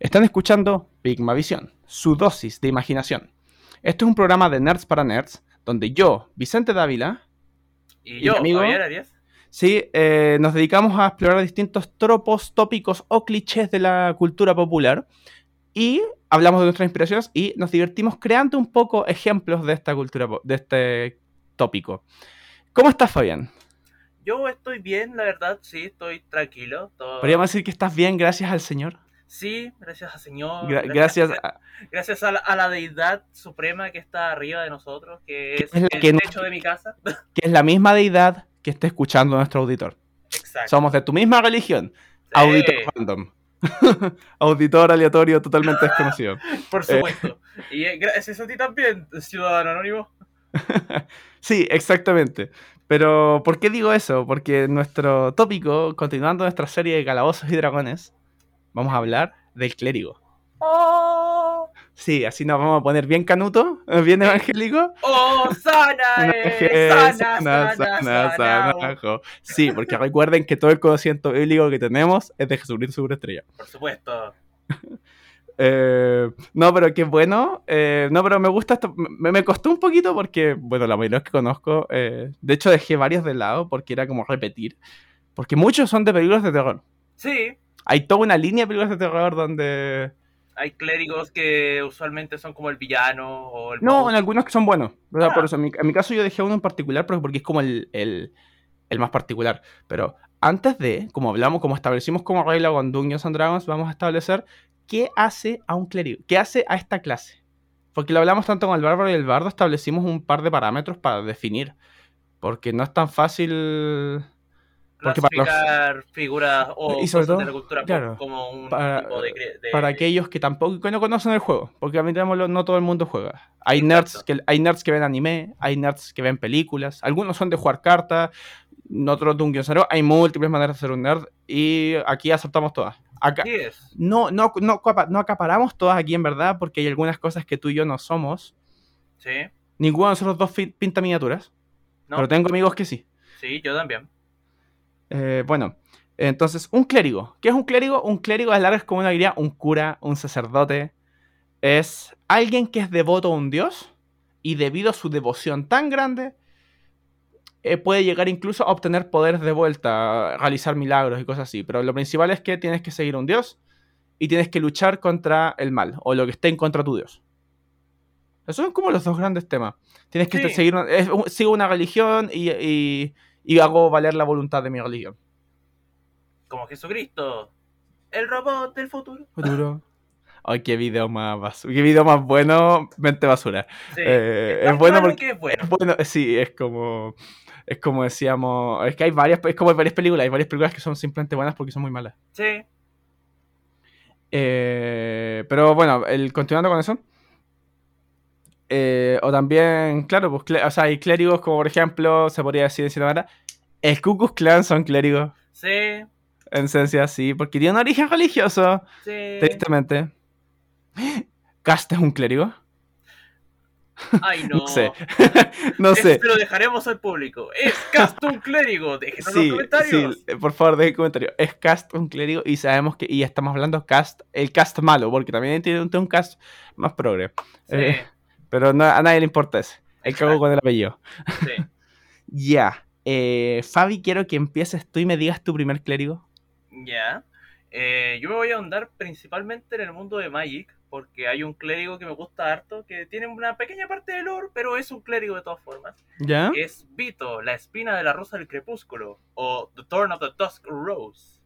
Están escuchando Pigmavisión, su dosis de imaginación. Esto es un programa de Nerds para Nerds, donde yo, Vicente Dávila, Y ¿Y yo, mi amigo? Javier Arias. sí, eh, nos dedicamos a explorar distintos tropos, tópicos o clichés de la cultura popular y hablamos de nuestras inspiraciones y nos divertimos creando un poco ejemplos de esta cultura, de este tópico. ¿Cómo estás, Fabián? Yo estoy bien, la verdad, sí, estoy tranquilo. todo- Podríamos decir que estás bien gracias al Señor. Sí, gracias al Señor. Gra- gracias a, gracias a la, a la deidad suprema que está arriba de nosotros, que es, el que techo de mi casa. que es la misma deidad que esté escuchando a nuestro auditor. Exacto. Somos de tu misma religión. Sí, Auditor random. Auditor aleatorio totalmente desconocido. Por supuesto. Y eh, gracias a ti también, ciudadano anónimo. Sí, exactamente. Pero, ¿por qué digo eso? Porque nuestro tópico, continuando nuestra serie de calabozos y dragones, vamos a hablar del clérigo. ¡Oh! Sí, así nos vamos a poner bien canuto, bien evangélico. ¡Oh, sana! eh, Sana, sana, sana, sana, sana. Sí, porque recuerden que todo el conocimiento bíblico que tenemos es de Jesucristo superestrella. Por supuesto. Eh, no, pero qué bueno. Eh, no, pero me gusta esto. Me, me costó un poquito porque, bueno, la mayoría que conozco, eh, de hecho dejé varios de lado porque era como repetir. Porque muchos son de películas de terror. Sí, Hay toda una línea de películas de terror donde... hay clérigos que usualmente son como el villano o el No, en algunos que son buenos. O sea, Ah. por eso, en mi, en mi caso yo dejé uno en particular porque, porque es como el, el, el más particular. Pero antes de, como hablamos, como establecimos como regla con Dungeons and Dragons, vamos a establecer qué hace a un clérigo, qué hace a esta clase. Porque lo hablamos tanto con el bárbaro y el bardo, establecimos un par de parámetros para definir. Porque no es tan fácil... porque para los- figuras o Y sobre cosas todo, de la cultura claro, como un para- tipo de, cre- de- para aquellos que tampoco que no conocen el juego, porque admitámoslo, no todo el mundo juega. Hay Exacto. nerds que hay nerds que ven anime, hay nerds que ven películas, algunos son de jugar cartas, otros de un guionero, hay múltiples maneras de ser un nerd y aquí aceptamos todas. Acá no no no, capa- no acaparamos todas aquí en verdad porque hay algunas cosas que tú y yo no somos. Sí, Ninguno de nosotros dos pinta miniaturas, ¿no? pero tengo amigos que sí. Sí, yo también. Eh, bueno, entonces, un clérigo. ¿Qué es un clérigo? Un clérigo es largo es como una diría un cura, un sacerdote. Es alguien que es devoto a un dios y debido a su devoción tan grande, eh, puede llegar incluso a obtener poderes de vuelta, a realizar milagros y cosas así. Pero lo principal es que tienes que seguir a un dios y tienes que luchar contra el mal o lo que esté en contra de tu dios. Esos son como los dos grandes temas. Tienes que Sí. seguir, una- es- sigo una religión y, y- y hago valer la voluntad de mi religión. Como Jesucristo. El robot del futuro. Futuro. Ay, qué video más basura. Qué video más bueno, mente basura. Sí. Eh, es bueno porque. que es bueno. es bueno, sí, es como. Es como decíamos. Es que hay varias. Es como hay varias películas. Hay varias películas que son simplemente buenas porque son muy malas. Sí. Eh, pero bueno, el, continuando con eso. Eh, o también, claro, pues, o sea, hay clérigos como por ejemplo, se podría decir de cierta manera. El Ku Klux Klan son clérigos. Sí. En esencia, sí, porque tiene un origen religioso. Sí. Tristemente. ¿Cast es un clérigo? Ay, no. No sé. no sé. Lo dejaremos al público. Es Cast un clérigo. Déjenos en Sí, los comentarios. sí, por favor, dejen comentario. Es Cast un clérigo y sabemos que. Y estamos hablando Cast, el Cast malo, porque también tiene un, un Cast más progre. Sí, Eh, pero no- a nadie le importa ese. El cago con el apellido. sí. Ya. Eh, Fabi, quiero que empieces tú y me digas tu primer clérigo. Ya. Eh, yo me voy a ahondar principalmente en el mundo de Magic, porque hay un clérigo que me gusta harto, que tiene una pequeña parte de lore, pero es un clérigo de todas formas. ¿Ya? que Es Vito, la espina de la rosa del crepúsculo, o The Thorn of the Dusk Rose.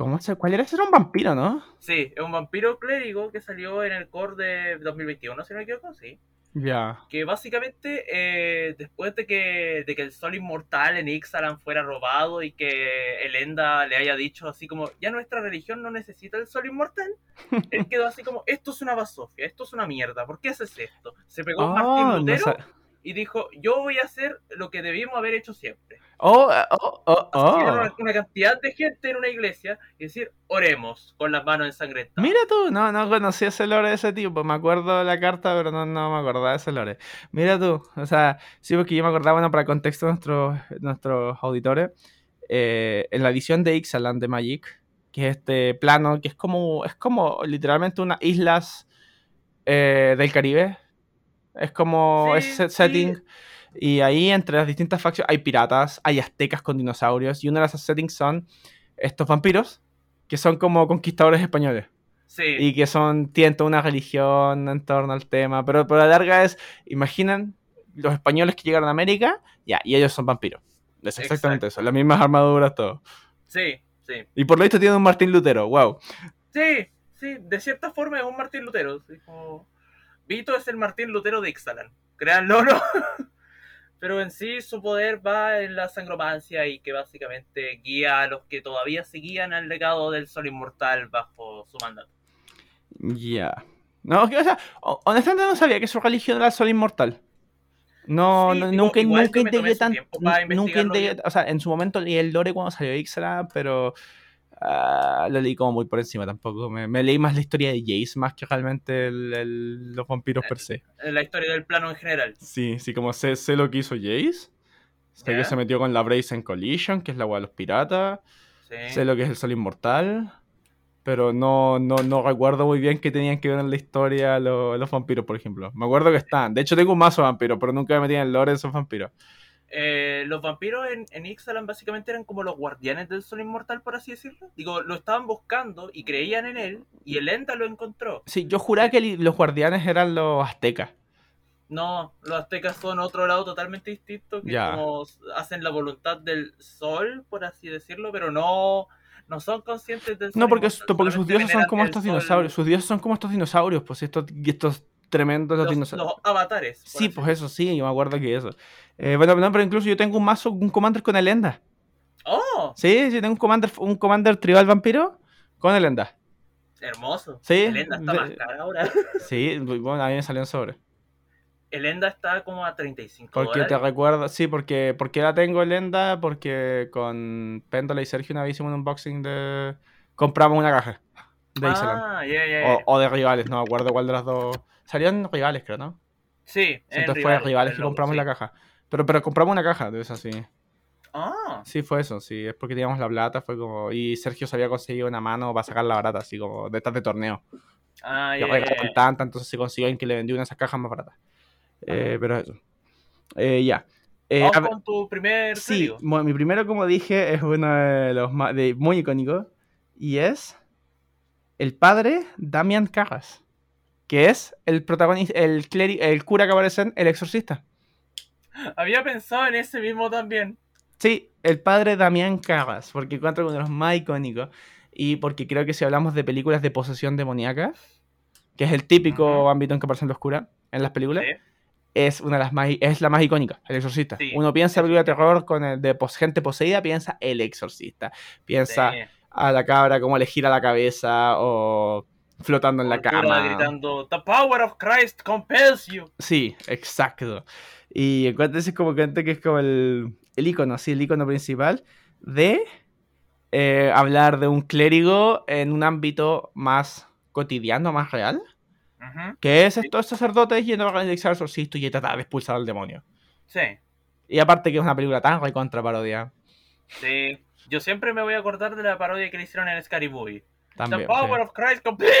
¿Cómo se, ¿Cuál era? Ese era un vampiro, ¿no? Sí, es un vampiro clérigo que salió en el core de 2021, si no me equivoco, sí. Ya. Que básicamente, eh, después de que, de que el sol inmortal en Ixalan fuera robado y que Elenda le haya dicho así como, ya nuestra religión no necesita el sol inmortal, él quedó así como, esto es una basofia, esto es una mierda, ¿por qué haces esto? Se pegó Oh, Martín no Lutero sa- y dijo, yo voy a hacer lo que debimos haber hecho siempre. Oh, oh, oh, Asociar oh. una, una cantidad de gente en una iglesia y decir, oremos con las manos ensangrentadas. Mira tú, no, no conocía ese lore de ese tipo. Me acuerdo de la carta, pero no, no me acordaba de ese lore. Mira tú, o sea, sí, porque yo me acordaba, bueno, para contexto de nuestros, nuestros auditores, eh, en la edición de Ixalan de Magic, que es este plano, que es como, es como literalmente unas islas eh, del Caribe. Es como Sí, ese sí. setting. Y ahí entre las distintas facciones hay piratas, hay aztecas con dinosaurios. Y uno de esos settings son estos vampiros, que son como conquistadores españoles. Sí. Y que son, tienen toda una religión en torno al tema. Pero por la larga es, imaginen los españoles que llegaron a América, ya, y ellos son vampiros. Es exactamente eso, las mismas armaduras, todo. Sí, sí. Y por lo visto tiene un Martín Lutero, wow. Sí, sí, de cierta forma es un Martín Lutero. así como- Vito es el Martín Lutero de Ixtalan. Créanlo no. Pero en sí su poder va en la sangromancia y que básicamente guía a los que todavía seguían al legado del Sol Inmortal bajo su mandato. Ya. No, que, o sea, ho- honestamente no sabía que su religión era el sol inmortal. No, Sí, no, digo, nunca, nunca su tan. Nunca integré. O sea, en su momento leí el lore cuando salió Ixalan, pero. Ah, lo leí como muy por encima tampoco. Me, me leí más la historia de Jace más que realmente el- el- los vampiros per se. En la historia del plano en general. Sí, sí, como sé, sé lo que hizo Jace. Sé que se metió con la Brazen Collision, que es la agua de los piratas. Sí. Sé lo que es el sol inmortal. Pero no, no, no recuerdo muy bien qué tenían que ver en la historia lo- los vampiros, por ejemplo. Me acuerdo que están. De hecho, tengo un mazo de vampiros, pero nunca me metí en el lore de esos vampiros. Eh, los vampiros en, en Ixalan básicamente eran como los guardianes del Sol Inmortal, por así decirlo. Digo, lo estaban buscando y creían en él, y el Enda lo encontró. Sí, yo juraba que los guardianes eran los aztecas. No, los aztecas son otro lado totalmente distinto, que como hacen la voluntad del sol, por así decirlo, pero no, no son conscientes del sol. No, porque, inmortal, porque sus dioses son como estos sol- dinosaurios. Sus dioses son como estos dinosaurios, pues estos, estos tremendos los Los, dinosaurios. los avatares. Sí, así pues eso sí, yo me acuerdo que eso. Eh, bueno, no, pero incluso yo tengo un mazo, un commander con el Enda. ¡Oh! Sí, sí, tengo un commander, un commander tribal vampiro con el Enda. Hermoso. Sí, El Enda está más cara ahora. Sí, bueno, a mí me salió en sobre. El Enda está como a 35 Porque te recuerdo, sí, porque, porque la tengo el Enda, porque con Péndola y Sergio una vez hicimos un unboxing de... Compramos una caja de. Ah, ya, ya, ya. O, o de rivales, no me acuerdo cuál de las dos. Salieron rivales, creo, ¿no? Sí, Sí, en entonces fue rivales que logo, compramos sí. la caja. Pero, pero compramos una caja de esas, sí. Ah, Sí, fue eso, sí. Es porque teníamos la plata, fue como... Y Sergio se había conseguido una mano para sacar la barata, así como de estas de torneo. ah, Y ya, regalaron ya. tanta, entonces se consiguió en que le vendí una de esas cajas más baratas. Eh, pero eso. Eh, ya. Eh, Vamos a ver- con tu primer Sí, clérigo. bueno, mi primero, como dije, es uno de los más, de, muy icónicos. Y es el padre Damian Carras. Que es el protagonista, el, cleri- el cura que aparece en El Exorcista. Había pensado en ese mismo también. Sí, el padre Damián Carras, porque encuentro uno de los más icónicos. Y porque creo que si hablamos de películas de posesión demoníaca, que es el típico Ujú. ámbito en que aparecen los curas en las películas, Sí. es una de las más es la más icónica, el exorcista. Sí, Uno piensa sí, película de terror con el de gente poseída, piensa el exorcista. Piensa Sí. a la cabra cómo le gira la cabeza o flotando en la cama. gritando, The power of Christ compels you. Sí, exacto. Y es como que que es como el, el icono, sí, el icono principal de eh, hablar de un clérigo en un ámbito más cotidiano, más real, que es estos sacerdotes yendo a realizar el exorcismo y tratar de expulsar al demonio. Sí, Y aparte que es una película tan recontra parodia. sí. Yo siempre me voy a acordar de la parodia que le hicieron en Scary Movie. También. The power sí. of Christ compels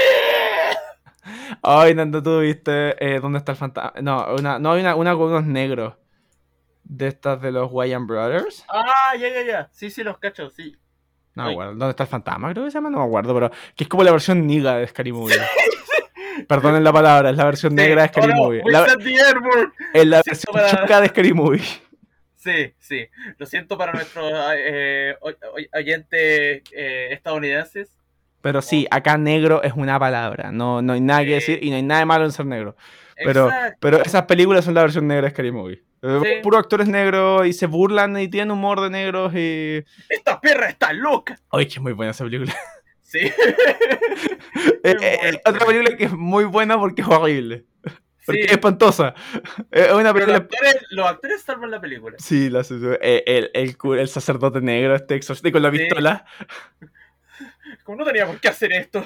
Ay, Nando, tú viste eh, dónde está el fantasma. No, una, no hay una, una con unos negros. De estas de los Wayans Brothers. Ah, ya, ya, ya. Sí, sí, los cacho, sí. No me acuerdo. ¿Dónde está el fantasma? Creo que se llama, no me acuerdo, pero que es como la versión niga de Scary Movie. Perdonen la palabra, es la versión negra de Scary Movie. La- es la versión para- chica de Scary Movie. Sí, sí. Lo siento para nuestros eh, oy- oyentes eh, estadounidenses. Pero sí, acá negro es una palabra. No, no hay nada que Sí. decir y no hay nada de malo en ser negro. Pero, Exacto. pero esas películas son la versión negra de Scary Movie. Eh, Sí. Puros actores negros y se burlan y tienen humor de negros y... Esta perra está loca. Ay, que muy buena esa película. Sí. Eh, eh, otra película que es muy buena porque es horrible. Porque Sí. es espantosa. Es una Pero los película... actores, los actores salvan la película. Sí, la, eh, el, el, cu- el sacerdote negro, este exorcista con la Sí. Como no tenía por qué hacer esto.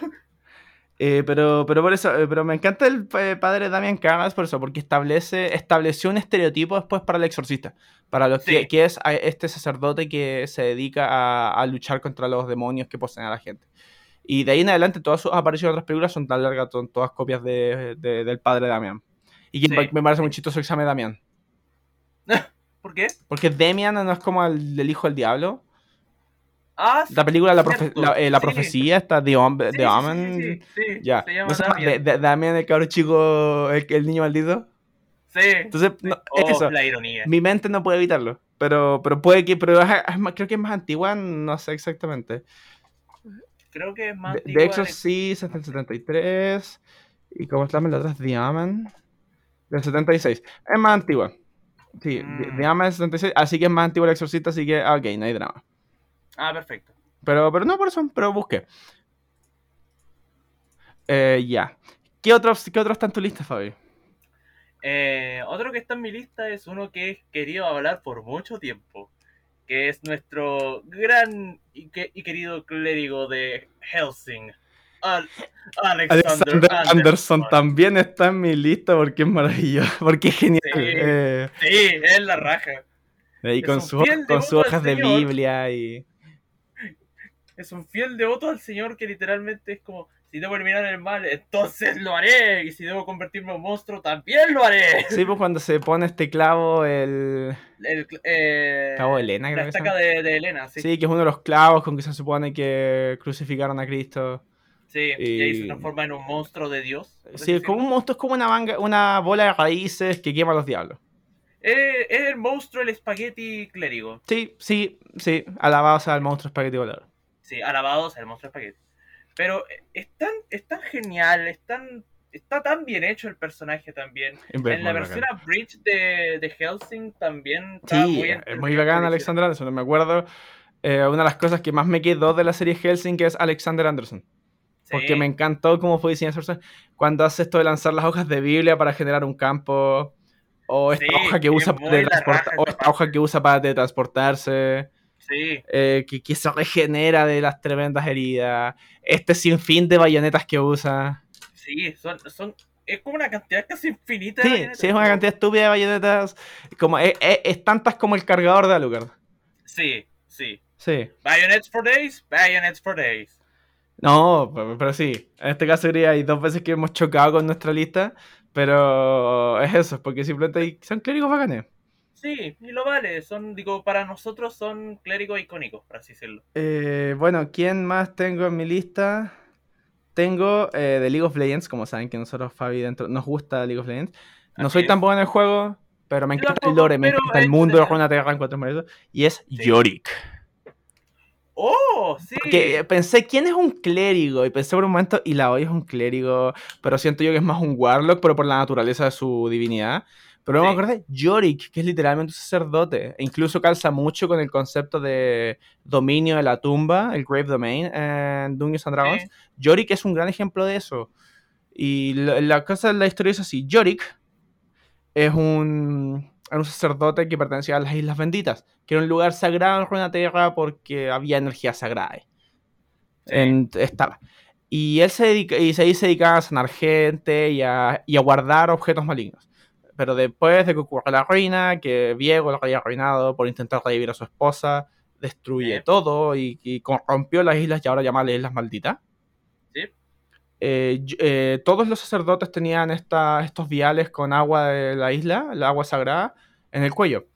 Eh, pero, pero por eso, eh, pero me encanta el eh, padre Damian Cagas por eso, porque establece, estableció un estereotipo después para el exorcista, para lo que, Sí. que es este sacerdote que se dedica a, a luchar contra los demonios que poseen a la gente. Y de ahí en adelante todas sus apariciones en otras películas son tan largas, son todas copias de, de- del padre Damian. Y Sí. me- parece muy chistoso se llame Damian. ¿Por qué? Porque Damian no es como el, el hijo del diablo. Ah, La película La, profe- la, eh, la sí. profecía está de, Hom- sí, sí, Omen. Ya. Llama ¿No Damien. el cabro chico, el, el niño maldito? Sí. Entonces, no, Oh, eso. la ironía. Mi mente no puede evitarlo. Pero, pero puede que. Pero es, es más- creo que es más antigua, no sé exactamente. Creo que es más De, antigua de de- Exorcist es del 73. Y como está la otra es The Omen, Del 76. Es más antigua. Sí, The- Mm. The Omen es 76. Así que es más antigua el exorcista, así que. ah, Ok, no hay drama. Ah, perfecto. Pero, pero no por eso, pero busqué. Eh, ya. ¿Qué otros, ¿Qué otros está en tu lista, Fabi? Eh, otro que está en mi lista es uno que he querido hablar por mucho tiempo, que es nuestro gran y, que- y querido clérigo de Helsing, Al- Alexander, Alexander Anderson Anderson. también está en mi lista porque es maravilloso, porque es genial. Sí. Eh, Sí, es la raja. y con, su- sus hojas de. Biblia y... Es un fiel devoto al Señor que literalmente es como, si debo eliminar el mal, entonces lo haré. Y si debo convertirme en un monstruo, también lo haré. Sí, pues cuando se pone este clavo, el El, eh, clavo de Elena, creo la que estaca de, de Elena, sí. Sí, que es uno de los clavos con que se supone que crucificaron a Cristo. Sí, y ahí se transforma en un monstruo de Dios. Sí, es como un monstruo, es como una, manga, una bola de raíces que quema a los diablos. Es, es el monstruo, el espagueti clérigo. Sí, sí, sí, alabado sea el monstruo espagueti volador. Sí, alabados el monstruo espagueti. Pero es tan, es tan genial, es tan, está tan bien hecho el personaje también. Muy en la bacán. versión Bridge de, de Helsing también está Sí, muy es muy bacán Alexander Anderson. Me acuerdo, eh, una de las cosas que más me quedó de la serie Helsing es Alexander Anderson. Porque me encantó cómo fue diseñado. Cuando hace esto de lanzar las hojas de Biblia para generar un campo. O esta Sí, hoja que usa raja o esta hoja que usa para teletransportarse. Sí, eh, que, que se regenera de las tremendas heridas. Este sinfín de bayonetas que usa. sí, son, son, es como una cantidad casi infinita de Sí, bayonetas. sí, es una cantidad estúpida de bayonetas. Como, es, es- es tantas como el cargador de Alucard. Sí, sí. Sí. Bayonets for days, bayonets for days. No, pero, pero sí. En este caso diría hay dos veces que hemos chocado con nuestra lista. Pero es eso, porque simplemente hay- son clérigos bacanes. Sí, y lo vale, son, digo, para nosotros son clérigos icónicos, por así decirlo. Eh, bueno, ¿quién más tengo en mi lista? Tengo eh, de League of Legends, como saben que nosotros, Fabi, dentro, nos gusta League of Legends. No Así soy tan es. bueno en el juego, pero me encanta el lore, me encanta el mundo de de- Runeterra en cuanto a eso. Y es Sí. Yorick. ¡Oh! Sí. Porque eh, pensé, ¿quién es un clérigo? Y pensé por un momento, y la es un clérigo, pero siento yo que es más un warlock, pero por la naturaleza de su divinidad. Pero Sí. me acordé, Yorick, que es literalmente un sacerdote. E incluso calza mucho con el concepto de dominio de la tumba, el Grave Domain en Dungeons and Dragons. Sí. Yorick es un gran ejemplo de eso. Y la, la cosa de la historia es así. Yorick es un, un sacerdote que pertenecía a las Islas Benditas, que era un lugar sagrado en Runeterra porque había energía sagrada. Sí. En- estaba. Y él se, dedica, y ahí se dedicaba a sanar gente y a, y a guardar objetos malignos. Pero después de que ocurre la ruina, que Viego lo había arruinado por intentar revivir a su esposa, destruye Sí. todo y, y corrompió las islas y ahora llama Islas Malditas. Sí. Eh, eh, todos los sacerdotes tenían esta- estos viales con agua de la isla, el agua sagrada, en el cuello.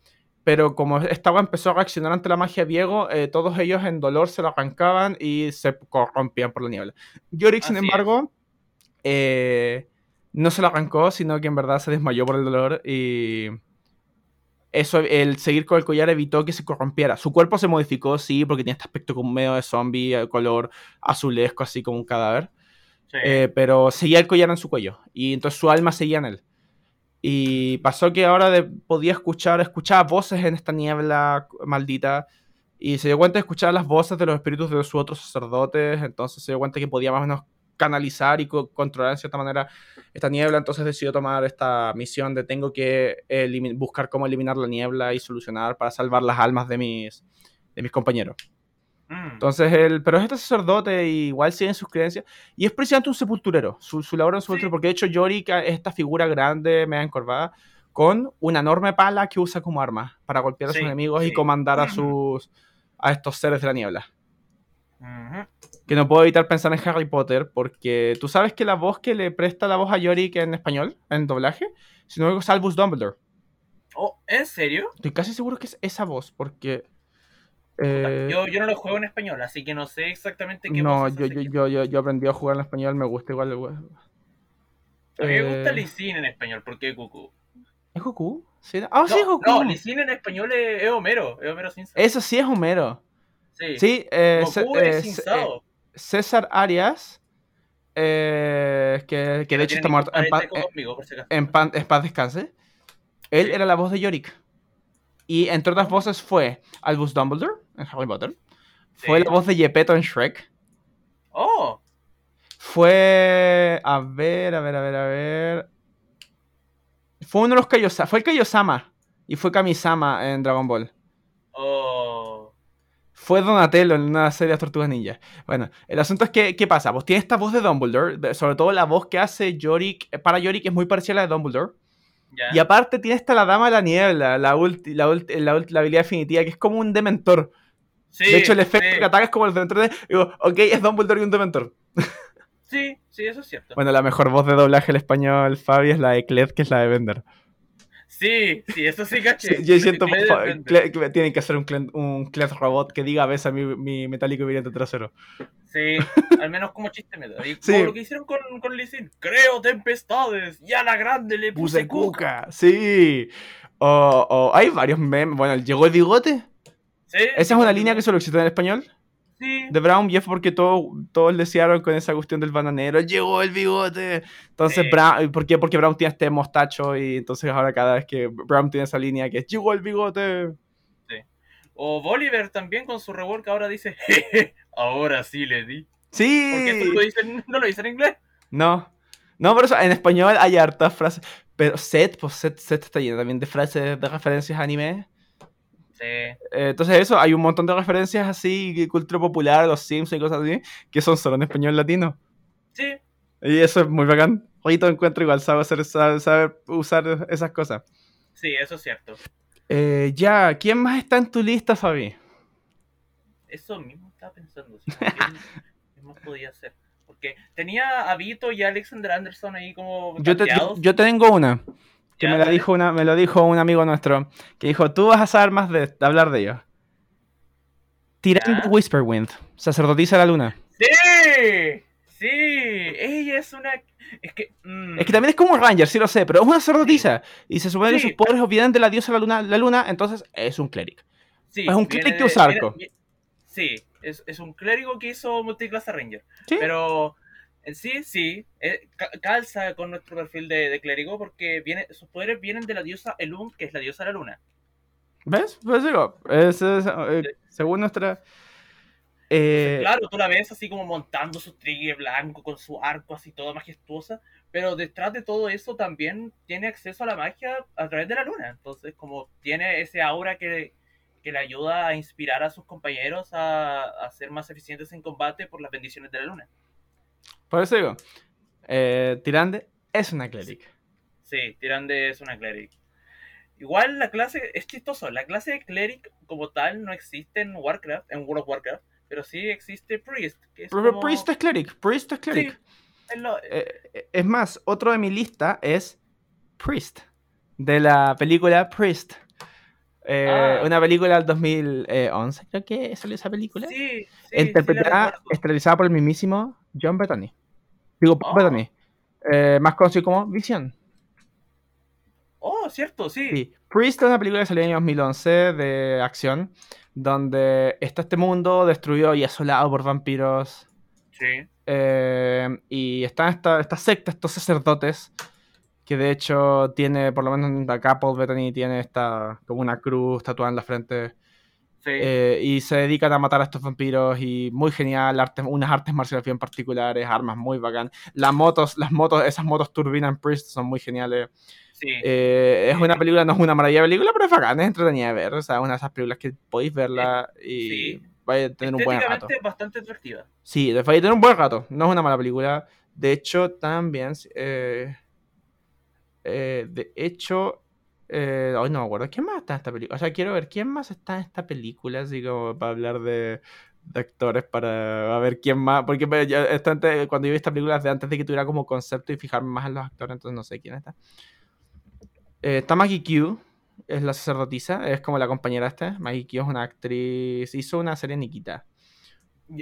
Pero como esta agua empezó a reaccionar ante la magia Viego, eh, todos ellos en dolor se lo arrancaban y se corrompían por la niebla. Yorick, sin Así es. embargo, eh, no se lo arrancó, sino que en verdad se desmayó por el dolor y eso, el seguir con el collar evitó que se corrompiera. Su cuerpo se modificó, sí, porque tenía este aspecto como medio de zombie, color azulesco, así como un cadáver. Sí. Eh, pero seguía el collar en su cuello y entonces su alma seguía en él. Y pasó que ahora de- podía escuchar, escuchaba voces en esta niebla maldita y se dio cuenta de escuchar las voces de los espíritus de sus otros sacerdotes, entonces se dio cuenta que podía más o menos canalizar y co- controlar en cierta manera esta niebla, entonces decidió tomar esta misión de tengo que buscar cómo eliminar la niebla y solucionar para salvar las almas de mis, de mis compañeros. Mm, Entonces, él, pero es este sacerdote y igual siguen sus creencias. Y es precisamente un sepulturero. Su, su labor es un sepulturero. Sí. Porque de hecho, Yorick es esta figura grande, media encorvada, con una enorme pala que usa como arma para golpear a sus Sí, enemigos y comandar a Ujú. sus a estos seres de la niebla. ujú. Que no puedo evitar pensar en Harry Potter, porque tú sabes que la voz que le presta la voz a Yorick en español, en doblaje, si no es Albus Dumbledore. Oh, ¿en serio? Estoy casi seguro que es esa voz, porque. Eh, Yo, yo no lo juego en español, así que no sé exactamente qué no, voces yo, yo, yo, yo, yo aprendí a jugar en español, me gusta igual. el A mí me gusta Eh, Lissin en español, porque es Goku. ¿Es Goku? ¿Sí? Ah, sí, es Goku. no, Lissin en español es, es Homero, es Homero Simpson. Eso sí es Homero. Sí, Sí, eh, Goku eh, es Ce- Sinsao. Eh, César Arias, eh, que, que de hecho está muerto. En, pa- conmigo, por si en pan- en paz descanse. Él Sí. era la voz de Yorick. Y entre otras voces fue Albus Dumbledore en Harry Potter. Fue la voz de Gepetto en Shrek. Oh, Fue. A ver, a ver, a ver, a ver. Fue uno de los Kaiosama. Fue el Kaiosama. Y fue Kamisama en Dragon Ball. oh. Fue Donatello en una serie de Tortugas Ninja. Bueno, el asunto es que, ¿qué pasa? Pues tiene esta voz de Dumbledore. Sobre todo la voz que hace Yorick. eh, Para Yorick es muy parecida a la de Dumbledore. Y aparte tiene esta la Dama de la Niebla. La, ulti- la, ulti- la, ulti- la habilidad definitiva. Que es como un Dementor. Sí, de hecho, el efecto sí, que ataca es como el Dementor. De, digo, ok, es Dumbledore y un Dementor. sí, sí, eso es cierto. Bueno, la mejor voz de doblaje al español, Fabi, es la de Cled, que es la de Bender. Sí, sí, eso sí caché. Yo siento que tienen que hacer un un robot que diga a veces a mi, mi metálico viviente trasero. Sí, al menos como chiste meta. Y Sí. como lo que hicieron con, con Sin. Creo tempestades y a la grande le puse, Puse cuca. cuca, sí. O, o hay varios memes. Bueno, llegó el bigote. Sí, Esa es una línea que solo existe en español. Sí, De Brown y es porque todo, todos desearon con esa cuestión del bananero. Llegó el bigote. Entonces, Sí. Brown, ¿por qué? Porque Brown tiene este mostacho y entonces ahora cada vez que Brown tiene esa línea que es llegó el bigote. O Bolívar también con su revolca ahora dice, jeje, ahora sí le di. Sí. Porque eso lo dicen, no lo dicen en inglés. No. No, por eso en español hay hartas frases. Pero Set, pues Set, Set está lleno también de frases de referencias a anime. Eh, entonces eso, hay un montón de referencias así, cultura popular, los Simpsons y cosas así, que son solo en español latino. sí, Y eso es muy bacán. Rito encuentro igual, sabe, hacer, sabe, sabe usar esas cosas. sí, eso es cierto. Eh, ya, ¿quién más está en tu lista, Fabi? Eso mismo estaba pensando. si ¿Quién, quién más podía ser? Porque tenía a Vito y a Alexander Anderson ahí como Yo, te, yo, yo tengo una, que Ya, me, la dijo una, me lo dijo un amigo nuestro, que dijo, tú vas a saber más de, de hablar de ellos. Tirando Ya. Whisperwind, sacerdotisa de la luna. ¡Sí! Sí, ella es una... Es que... mm, Es que también es como un Ranger, sí lo sé, pero es una sacerdotisa. Y se supone que Sí. sus poderes vienen de la diosa de la luna, la luna, entonces es un cleric. sí, es un clérigo que usa viene- arco. sí, es, es un clérigo que hizo multiclase Ranger. Sí. Pero en sí, sí, eh, ca- calza con nuestro perfil de, de clérigo porque viene, sus poderes vienen de la diosa Elun, que es la diosa de la luna. ¿Ves? Pues digo, es- es, eh, según nuestra... eh, Claro, tú la ves así como montando su trigger blanco con su arco así toda majestuosa, pero detrás de todo eso también tiene acceso a la magia a través de la luna. Entonces, como tiene ese aura que, que le ayuda a inspirar a sus compañeros a, a ser más eficientes en combate por las bendiciones de la luna. Por eso digo, eh, Tirande es una cleric. Sí, Tirande es una cleric. Igual la clase, es chistoso, la clase de cleric como tal no existe en Warcraft, en World of Warcraft, pero sí existe priest, que es Pero como- Priest es cleric, Priest es cleric. Sí, es lo- Eh, es más, otro de mi lista es Priest, de la película Priest. Eh, Ah. Una película del 2011, creo que salió esa película. Sí, sí, sí interpretada, recuerdo. estelarizada por el mismísimo John Bettany. Digo, Paul Oh. Bettany. Eh, más conocido como Visión. Oh, cierto, sí. Sí. Priest es una película que salió en el año 2011 de acción, donde está este mundo destruido y asolado por vampiros. Sí. Eh, y está esta, esta secta, estos sacerdotes, que de hecho tiene, por lo menos acá Paul Bettany tiene esta, como una cruz tatuada en la frente. Sí. Eh, y se dedican a matar a estos vampiros y muy genial, artes, unas artes marciales bien particulares, armas muy bacán. Las motos, las motos, esas motos turbina en Priest son muy geniales. sí. Eh, es una película, no es una maravilla película, pero es bacán, es entretenida de ver. O sea, una de esas películas que podéis verla y Sí. vaya a tener un buen rato. Bastante atractiva. Sí, vaya a tener un buen rato. No es una mala película. De hecho, también. eh, de hecho. Eh, hoy no me acuerdo. ¿Quién más está en esta película? O sea, quiero ver quién más está en esta película. Así como para hablar de, de actores. Para a ver quién más. Porque pues, antes- cuando yo vi esta película de antes de que tuviera como concepto y fijarme más en los actores. Entonces no sé quién está. Eh, está Maggie Q. Es la sacerdotisa. Es como la compañera esta. Maggie Q es una actriz. Hizo una serie Nikita.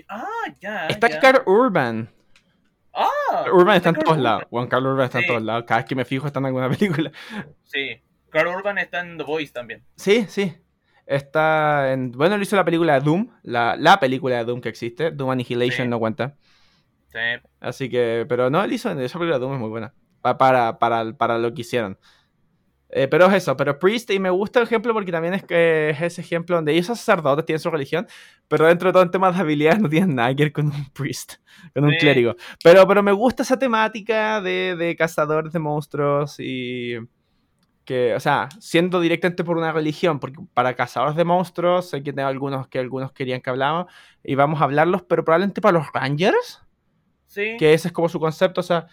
Ah, ya. Está ya. Carl Urban. Ah, Urban está en todos lados. Juan Carlos Urban está en todos lados. Cada vez que me fijo está en alguna película. Sí. Carl Urban está en The Voice también. Sí, sí. Está en. Bueno, él hizo la película de Doom. La, la película de Doom que existe. Doom Annihilation Sí. no cuenta. Sí. Así que. Pero no, él hizo. Esa película de Doom es muy buena. Pa- Para, para, para lo que hicieron. Eh, pero es eso, pero Priest, y me gusta el ejemplo porque también es que es ese ejemplo donde ellos sacerdotes, tienen su religión, pero dentro de todo en temas de habilidades no tienen nada que ver con un priest, con un Sí. clérigo. Pero, pero me gusta esa temática de, de cazadores de monstruos y que, o sea, siendo directamente por una religión, porque para cazadores de monstruos sé que tengo algunos que algunos querían que hablamos y vamos a hablarlos, pero probablemente para los rangers, Sí. que ese es como su concepto, o sea,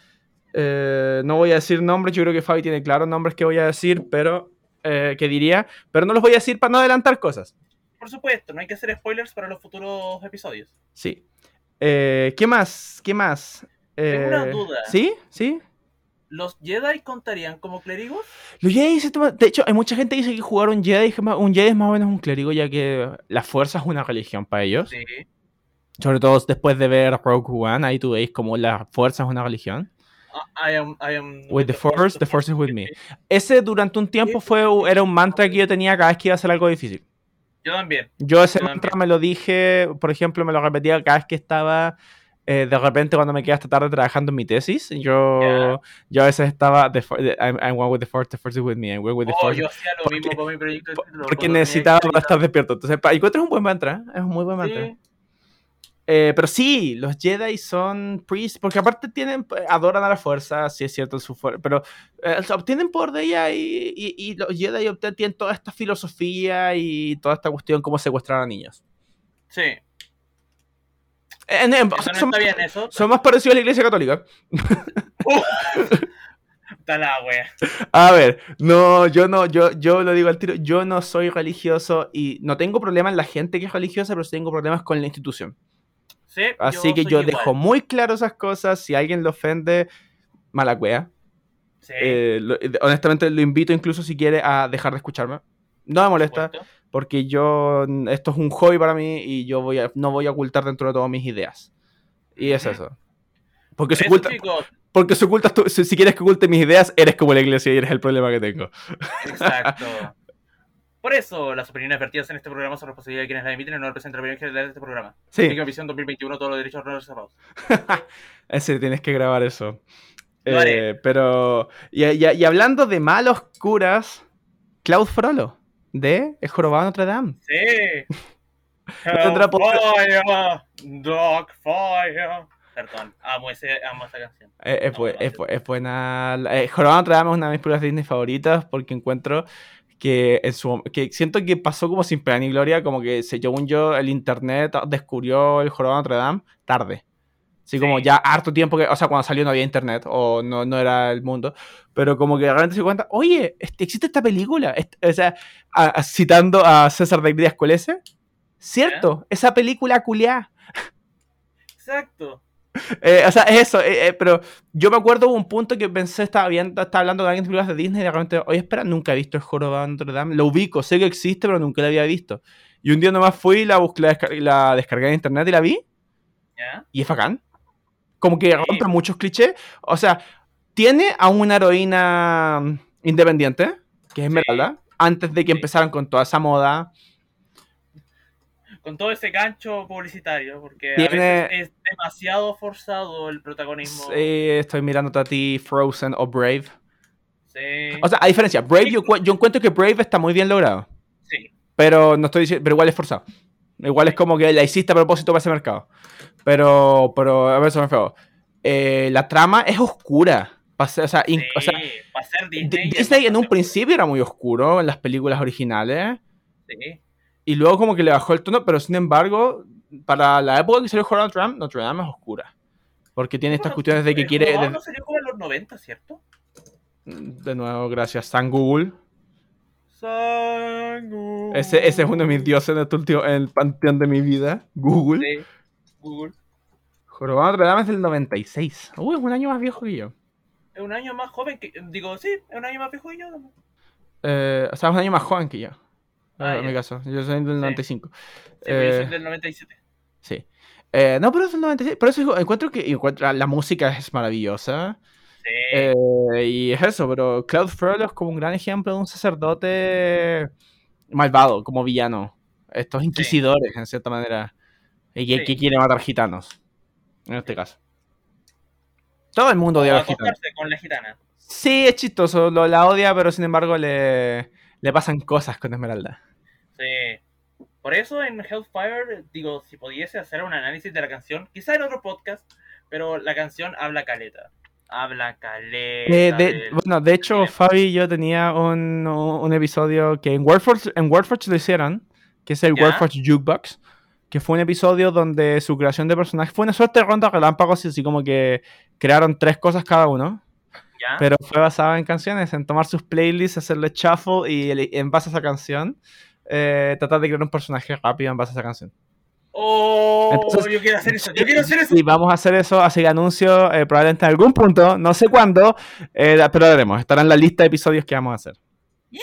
eh, no voy a decir nombres, yo creo que Fabi tiene claros nombres que voy a decir, pero eh, que diría, pero no los voy a decir para no adelantar cosas. Por supuesto, no hay que hacer spoilers para los futuros episodios. Sí. Eh, ¿Qué más? ¿Qué más? Tengo una Eh, duda. ¿Sí? ¿Sí? ¿Los Jedi contarían como clérigos? Los Jedi se toma- De hecho, hay mucha gente que dice que jugar un Jedi, un Jedi es más o menos un clérigo, ya que la fuerza es una religión para ellos. Sí. Sobre todo después de ver Rogue One, ahí tú veis como la fuerza es una religión. Ah, I am, I am With the Force, the Force is with me. Ese durante un tiempo fue era un mantra que yo tenía cada vez que iba a hacer algo difícil. Yo también. Yo ese Yo mantra también. me lo dije, por ejemplo, me lo repetía cada vez que estaba, eh, de repente cuando me quedé hasta tarde trabajando en mi tesis, yo, yo a veces estaba, the I'm, I'm one with the force, the force is with me, I'm one with the Oh, force. yo hacía lo porque- mismo con mi proyecto. de título, Porque necesitaba estar despierto. Entonces, encuentro un buen mantra, es un muy buen mantra. Sí. Eh, pero sí, los Jedi son priests, porque aparte tienen, adoran a la fuerza, sí es cierto, su fuer- pero eh, obtienen poder de ella y, y- y los Jedi obtienen tienen toda esta filosofía y toda esta cuestión como secuestrar a niños. Sí. En- en- o Eso sea, no son, está bien, eso. son más parecidos a la iglesia católica. Está la wea. A ver, no, yo no, yo, yo lo digo al tiro, yo no soy religioso y no tengo problema en la gente que es religiosa, pero sí tengo problemas con la institución. Sí, Así que yo igual. dejo muy claro esas cosas, si alguien lo ofende, mala cueva. Sí, Eh, lo- eh, honestamente lo invito incluso si quiere a dejar de escucharme. No me molesta, supuesto. Porque yo, esto es un hobby para mí y yo voy a, no voy a ocultar dentro de todo mis ideas. Y es eso. Porque eso, oculta- chicos, porque si ocultas tu- si, si quieres que oculte mis ideas, eres como la iglesia y eres el problema que tengo. exacto. Por eso, las opiniones vertidas en este programa son responsabilidad de quienes las emiten y no representan la opinión general de este programa. Sí, Liga Visión 2021, todos los derechos no reservados. ese tienes que grabar eso. Eh, pero, y, y- y hablando de malos curas, Cloud Frollo, de El Jorobado de Notre Dame. Sí. Hellfire, Dogfire. Perdón, amo, ese, amo esa canción. Eh, es, No, bu- no, es bu- es buena. Eh, Jorobado de Notre Dame es una de mis películas de Disney favoritas porque encuentro que en su que siento que pasó como sin pena ni gloria, como que según yo el internet descubrió el Jorobado de Notre Dame tarde. Así como Sí. ya harto tiempo que, o sea, cuando salió no había internet o no, no era el mundo, pero como que realmente se cuenta, oye, este, existe esta película, o sea, a- a- citando a César David Díaz Colese, cierto, esa película culiá. Exacto. Eh, o sea, es eso, eh, eh, pero yo me acuerdo un punto que pensé, estaba viendo, estaba hablando con alguien de películas de Disney y de repente, oye, espera, nunca he visto el Jorobado de Notre Dame, lo ubico, sé que existe, pero nunca la había visto. Y un día nomás fui, y la, busqué, la, descar- la descargué en internet y la vi, y es bacán. Como que rompe muchos clichés. O sea, tiene a una heroína independiente, que es Esmeralda, antes de que empezaran con toda esa moda. Con todo ese gancho publicitario, porque Tiene- a veces es demasiado forzado el protagonismo. Sí, estoy mirándote a ti, Frozen o Brave. Sí. O sea, a diferencia, Brave, yo, yo encuentro que Brave está muy bien logrado. sí. Pero no estoy diciendo, pero igual es forzado. Igual es como que la hiciste a propósito para ese mercado. Pero, pero, a ver, eso me feo. Eh, la trama es oscura. Pa- O sea, in- o sea, Sí, ser Disney. Disney en un principio era muy oscuro en las películas originales. Sí. y luego como que le bajó el tono, pero sin embargo, para la época que salió Notre Dame, Notre Dame es oscura. Porque tiene estas Bueno, cuestiones de que el quiere... Jorobado De, no salió como en los 90, ¿cierto? de nuevo, gracias San Google. Sangu. Ese, ese es uno de mis dioses en, este último, en el panteón de mi vida, Google. Sí, Google. Jorobado Notre Dame es del 96. Uy, es un año más viejo que yo. Es un año más joven que. Digo, sí, es un año más viejo que yo. Eh, o sea, es un año más joven que yo. Ah, en mi caso. Yo soy del Sí. 95. Sí, pero yo Eh, soy del 97. Sí. Eh, no, pero es del 96. Por eso encuentro que encuentro, la música es maravillosa. Sí. Eh, y es eso, pero Cloud Furlough es como un gran ejemplo de un sacerdote malvado, como villano. Estos inquisidores, en cierta manera. Y que, Sí. que quiere matar gitanos. En este caso. Todo el mundo odia a los gitanos. con la gitana. Sí, es chistoso, lo, la odia, pero sin embargo le, le pasan cosas con Esmeralda. Sí. Por eso en Hellfire, digo, si pudiese hacer un análisis de la canción, quizá en otro podcast, pero la canción habla caleta. Habla caleta. Eh, de- del- bueno, de hecho. Fabi y yo tenía un, un episodio que en Wordforge, en lo hicieron, que es el ¿Ya? Wordforge Jukebox, que fue un episodio donde su creación de personaje fue una suerte de ronda relámpagos, y así como que crearon tres cosas cada uno, ¿Ya? pero fue basada en canciones, en tomar sus playlists, hacerle shuffle y el- en base a esa canción, eh, tratar de crear un personaje rápido en base a esa canción. Oh, Entonces- yo quiero hacer eso, yo quiero hacer eso. Sí, vamos a hacer eso, así que anuncio eh, probablemente en algún punto, no sé cuándo, eh, pero lo haremos. Estará en la lista de episodios que vamos a hacer. ¡Yay!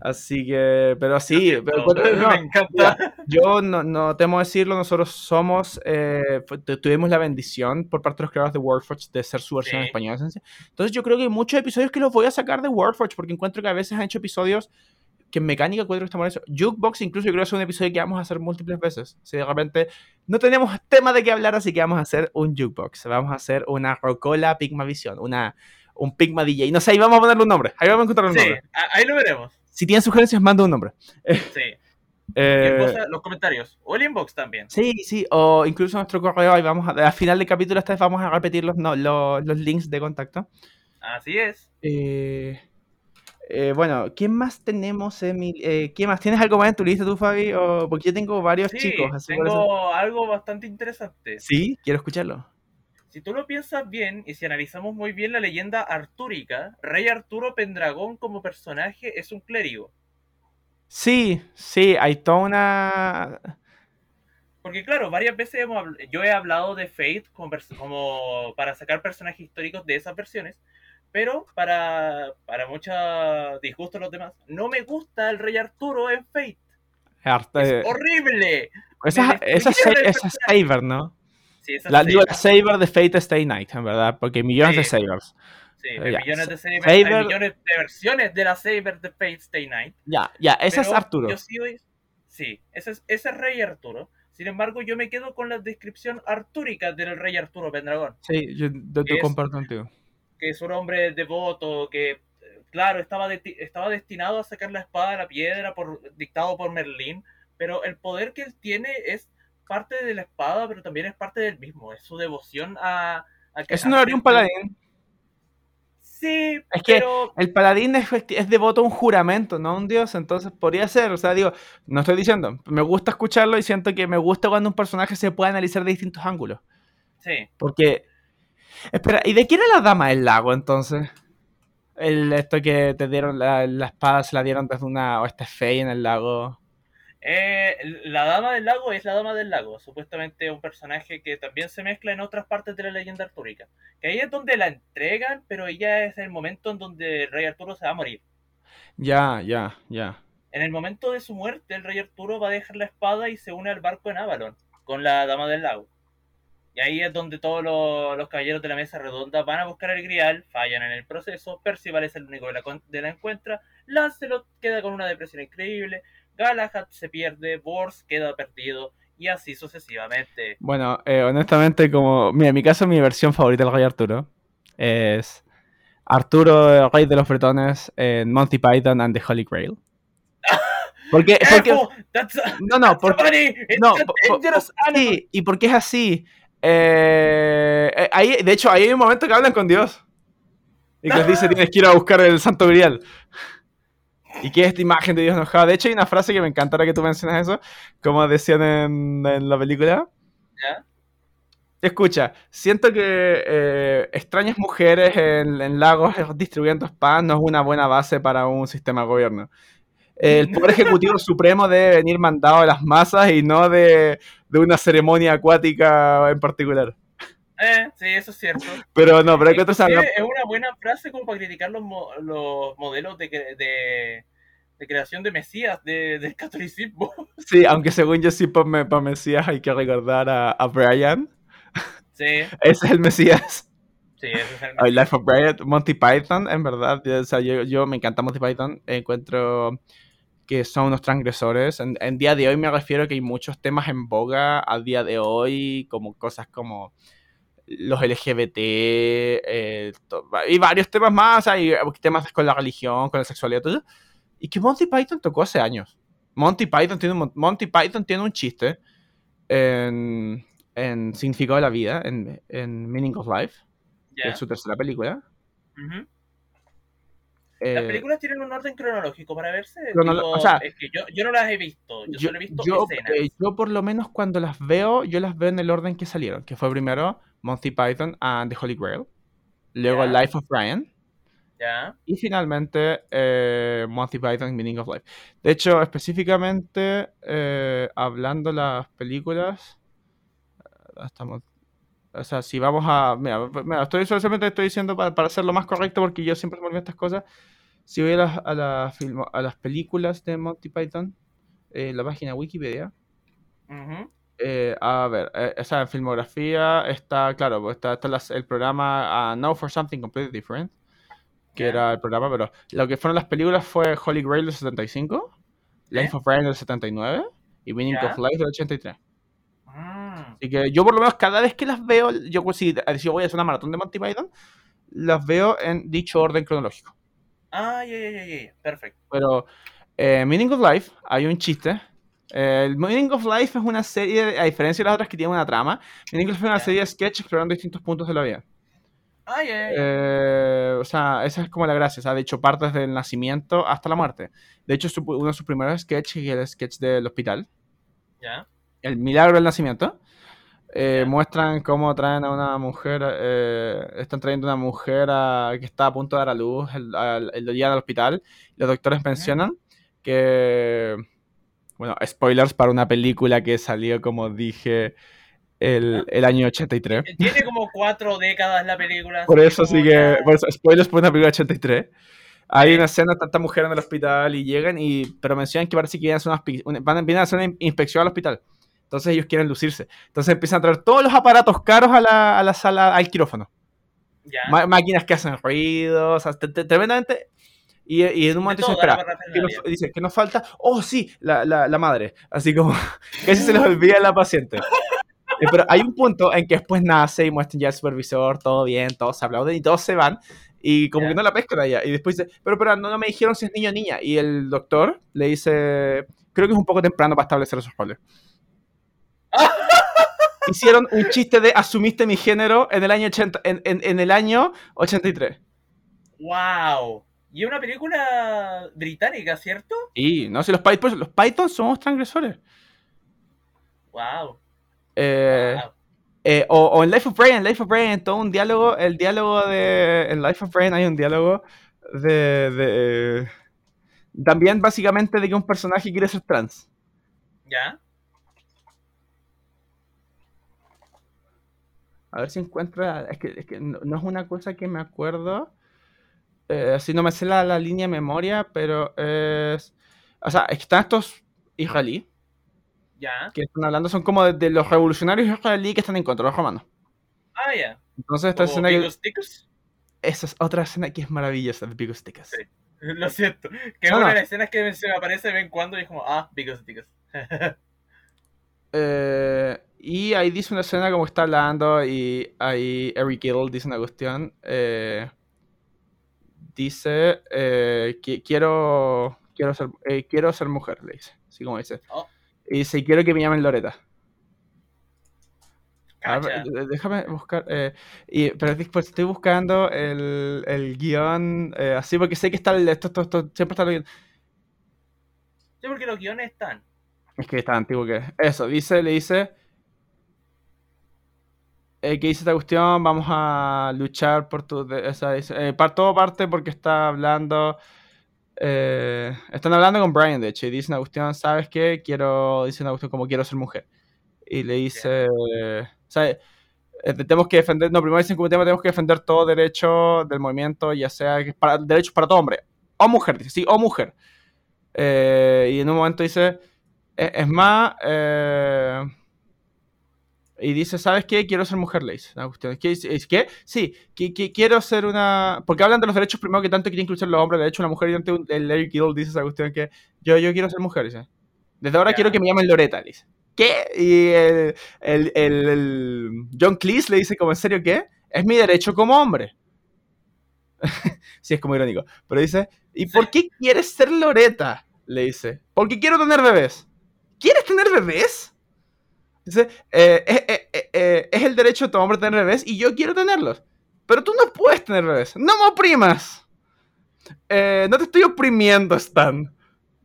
Así que, pero sí, pero- pero no, me encanta. yo no, no temo decirlo, nosotros somos, eh, tuvimos la bendición por parte de los creadores de Wordforge de ser su versión en Sí. español. en esencia. Entonces yo creo que hay muchos episodios que los voy a sacar de Wordforge porque encuentro que a veces han hecho episodios que en mecánica encuentro que están mal hechos. Jukebox incluso yo creo que es un episodio que vamos a hacer múltiples veces. Si de repente no tenemos tema de qué hablar, así que vamos a hacer un Jukebox. Vamos a hacer una Rocola Pigma Visión, una, un Pigma DJ. No sé, ahí vamos a ponerle un nombre. Ahí vamos a encontrar un Sí, nombre. ahí lo veremos. Si tienen sugerencias, manda un nombre. Sí. Eh, cosa, los comentarios. O el inbox también. Sí, sí, o incluso nuestro correo, ahí vamos a, al final del capítulo esta vez vamos a repetir los, no, los, los links de contacto. Así es. Eh, eh, bueno, ¿quién más tenemos, Emil? ¿Quién más? ¿Tienes algo más en tu lista tú, Fabi? O, porque yo tengo varios Sí, chicos, así tengo algo bastante interesante. Sí, quiero escucharlo. Si tú lo piensas bien y si analizamos muy bien la leyenda artúrica, Rey Arturo Pendragón como personaje es un clérigo. Sí, sí, hay toda una... Porque claro, varias veces hemos yo he hablado de Fate como, para sacar personajes históricos de esas versiones, pero para, para mucha disgusto de los demás, no me gusta el Rey Arturo en Fate. arte- Es horrible. esa, esa, esa es Saber, ¿no? Sí, La, digo, Saber. la Saber de Fate Stay Night, en verdad, porque hay millones de Sí. Sabers. Sí, hay ya. millones de Saber, Saber- hay millones de versiones de la Saber de Fate Stay Night. Ya, ya, ese es Arturo. Yo sí, ese, es, ese es Rey Arturo. Sin embargo, yo me quedo con la descripción artúrica del Rey Arturo Pendragón, Sí, yo, te comparto contigo. que es un hombre devoto, que, eh, claro, estaba, de- estaba destinado a sacar la espada de la piedra por, dictado por Merlín, pero el poder que él tiene es parte de la espada, pero también es parte del mismo, es su devoción a... a que- Eso no lo haría un paladín. Sí, Es que pero... El paladín es, es devoto a un juramento, no a un dios, entonces podría ser, o sea, digo, no estoy diciendo, me gusta escucharlo y siento que me gusta cuando un personaje se puede analizar de distintos ángulos. Sí, Porque, espera, ¿y de quién era la dama del lago entonces? El, esto que te dieron, la, la espada se la dieron desde una, o este fey en el lago. Eh, la Dama del Lago es la Dama del Lago, supuestamente un personaje que también se mezcla en otras partes de la leyenda artúrica. Que ahí es donde la entregan, pero ya es el momento en donde el Rey Arturo se va a morir. Ya, ya, ya. En el momento de su muerte, el Rey Arturo va a dejar la espada y se une al barco en Avalon con la Dama del Lago. Y ahí es donde todos los, los caballeros de la mesa redonda van a buscar el grial, fallan en el proceso, Percival es el único que la, de la encuentra, Lancelot queda con una depresión increíble, Galahad se pierde, Bors queda perdido, y así sucesivamente. Bueno, eh, honestamente, como, mira, en mi caso, mi versión favorita del Rey Arturo es Arturo, el Rey de los Bretones, en Monty Python and the Holy Grail. Porque, porque, a- no, no, porque, no, a po- po- dangerous animal. sí, y porque es así. eh, eh, ahí, de hecho, ahí hay un momento que hablan con Dios. Y que les dice, tienes que ir a buscar el Santo Grial. ¿Y qué es esta imagen de Dios enojado? De hecho, hay una frase que me encanta ahora que tú mencionas eso, como decían en, en la película. ¿Ya? Escucha, siento que eh, extrañas mujeres en, en lagos distribuyendo spam no es una buena base para un sistema de gobierno. El Poder Ejecutivo Supremo debe venir mandado de las masas y no de, de una ceremonia acuática en particular. Eh, sí, eso es cierto. Pero no, pero hay que otros es una buena frase como para criticar los, mo- los modelos de, de, de creación de Mesías de- del catolicismo. Sí, aunque según yo sí, para pa Mesías hay que recordar a, a Brian. Sí, Ese es el Mesías. sí, ese es el Mesías. Life of Brian, Monty Python, en verdad. O sea, yo, yo me encanta Monty Python. Encuentro que son unos transgresores. En, en día de hoy me refiero a que hay muchos temas en boga a día de hoy, como cosas como los LGBT eh, y varios temas más. Hay temas con la religión, con la sexualidad, todo. eso, Y que Monty Python tocó hace años. Monty Python tiene un, mon- Monty Python tiene un chiste en, en Significado de la Vida, en, en Meaning of Life, que es su tercera película. Eh, Las películas tienen un orden cronológico para verse. Cronolo- Tipo, o sea, es que yo, yo no las he visto, yo, yo, solo he visto yo, escenas. eh, yo por lo menos cuando las veo, yo las veo en el orden que salieron, que fue primero Monty Python and the Holy Grail, luego. Life of Brian, Ya. y finalmente eh, Monty Python Meaning of Life. De hecho, específicamente, eh, hablando las películas, eh, estamos... O sea, si vamos a... Mira, mira, estoy solamente estoy diciendo para, para hacerlo más correcto porque yo siempre me olvido estas cosas. Si voy a las, a, la filmo- a las películas de Monty Python, eh, la página Wikipedia, Ujú. eh, a ver, eh, o sea, en filmografía está, claro, pues está, está las- el programa uh, Now for Something Completely Different, que era el programa, pero lo que fueron las películas fue Holy Grail del 75, Life of Brian del 79 y Meaning Ya. of Life del 83. Mm. Así que yo por lo menos cada vez que las veo, yo pues, si, si voy a hacer una maratón de Monty Python, las veo en dicho orden cronológico. Ah, ya, ya, ya, ya. Perfecto. Pero eh, Meaning of Life, hay un chiste. Eh, el Meaning of Life es una serie, a diferencia de las otras que tienen una trama, Meaning of Life es una serie de sketches explorando distintos puntos de la vida. Ah. Eh, o sea, esa es como la gracia. O sea, de hecho, partes del nacimiento hasta la muerte. De hecho, uno de sus primeros sketches, es el sketch del hospital, Ya. El milagro del nacimiento, eh, muestran cómo traen a una mujer, eh, están trayendo a una mujer a- que está a punto de dar a luz, el, al- el día del hospital. Los doctores mencionan que, bueno, spoilers para una película que salió, como dije, el, el año 83. Eh, Tiene como cuatro décadas la película. Por eso sí que, por eso, spoilers por una película de 83. Hay Sí. una escena, tanta mujer en el hospital y llegan, y, pero mencionan que parece que vienen a hacer, una- van, vienen a hacer una in- inspección al hospital. Entonces ellos quieren lucirse. Entonces empiezan a traer todos los aparatos caros a la, a la sala, al quirófano. Ya. Máquinas que hacen ruidos, o sea, te- te- tremendamente. Y, y en un momento dicen, espera, que nos, dice, que nos falta, oh sí, la, la, la madre. Así como, casi se les olvida la paciente. Eh, Pero hay un punto en que después nace y muestran ya el supervisor, todo bien, todos se aplauden y todos se van. Y como que no la pescan allá. Y después dice, pero, pero no, no me dijeron si es niño o niña. Y el doctor le dice, creo que es un poco temprano para establecer esos roles. Hicieron un chiste de asumiste mi género en el año, 80, en, en- en el año 83. ¡Wow! Y es una película británica, ¿cierto? Y no sé, los, Python, los Python somos transgresores. ¡Wow! Eh, eh, o, o en Life of Brian, en Life of Brian, en todo un diálogo, el diálogo de. En Life of Brian hay un diálogo de. de- también básicamente de que un personaje quiere ser trans. ¿Ya? A ver si encuentra. Es que, es que no, no es una cosa que me acuerdo. Eh, así no me sé la, la línea de memoria, pero es. O sea, es que están estos israelíes ¿Ya? que están hablando, son como de, de los revolucionarios israelíes que están en contra de los romanos. Ah, ya. Entonces, esta escena que-. Esa es otra escena que es maravillosa de Bigos Ticas. Sí. Lo siento. Que es No, una no. de las escenas que se me aparece de vez en cuando y es como, ah, Bigos Ticos. Eh, y ahí dice una escena como está hablando y ahí Eric Idle dice una cuestión. eh, dice eh, que quiero quiero ser eh, quiero ser mujer, le dice. Así como dice. Oh. Y dice, quiero que me llamen Loreta. Ver, déjame buscar. eh, y, pero después estoy buscando el, el guion eh, así porque sé que está el, esto, esto, esto siempre está lo Sí, porque los guiones están. Es que está antiguo que Eso, dice, le dice. Eh, que dice esta cuestión, vamos a luchar por tu... Esa, dice, eh, todo parte porque está hablando... Eh, están hablando con Brian, de hecho, y dice una cuestión, ¿sabes qué? Quiero... Dice una cuestión como quiero ser mujer. Y le dice... ¿sabes? Eh, tenemos que defender, no, primero dicen como tema, tenemos que defender todo derecho del movimiento, ya sea para, derechos para todo hombre, o mujer, dice, sí, o mujer. Eh, y en un momento dice, e, es, más, eh, y dice, ¿sabes qué? Quiero ser mujer, le dice. ¿Es qué? Sí, que, quiero ser una... Porque hablan de los derechos primero que tanto quieren incluir los hombres, de hecho una mujer, y el Larry Gill dice esa cuestión que yo, yo quiero ser mujer, dice. Desde ahora quiero que me llamen Loreta, dice. ¿qué? Y el, el, John Cleese le dice como, ¿en serio qué? Es mi derecho como hombre. sí, es como irónico. Pero dice, ¿y por qué quieres ser Loreta? Le dice, porque quiero tener bebés. ¿Quieres tener bebés? Dice, eh, eh, eh, es el derecho de todo hombre tener bebés y yo quiero tenerlos. Pero tú no puedes tener bebés. No me oprimas. no te estoy oprimiendo, Stan.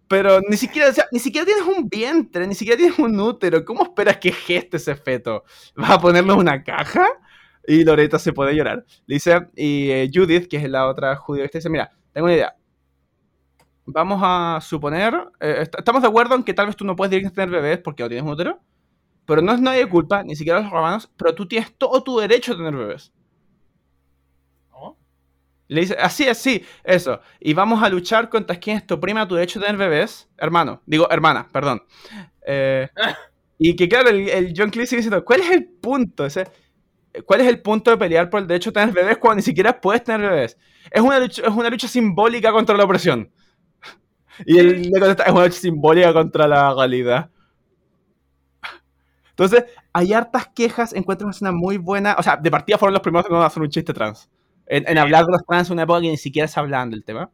Pero ni siquiera, ni siquiera tienes un vientre, ni siquiera tienes un útero. ¿Cómo esperas que geste ese feto? ¿Vas a ponerlo en una caja? Y Loreta se puede llorar. dice, y Judith, que es la otra judía, dice, mira, tengo una idea. Vamos a suponer, estamos de acuerdo en que tal vez tú no puedes directamente tener bebés porque no tienes útero, pero no es nadie culpa, ni siquiera los romanos, pero tú tienes todo tu derecho a tener bebés. Le dice, así es, sí, eso. Y vamos a luchar contra quien tu prima tu derecho de tener bebés. Hermano, digo, hermana, perdón. Eh, y que claro, el, John Cleese sigue diciendo, ¿cuál es el punto? Ese, ¿Cuál es el punto de pelear por el derecho de tener bebés cuando ni siquiera puedes tener bebés? Es una lucha, es una lucha simbólica contra la opresión. Y él le contesta, es una lucha simbólica contra la realidad. Entonces, hay hartas quejas, encuentro una muy buena. O sea, de partida fueron los primeros que a hacer un chiste trans en, hablar de los trans en una época que ni siquiera se hablando del tema.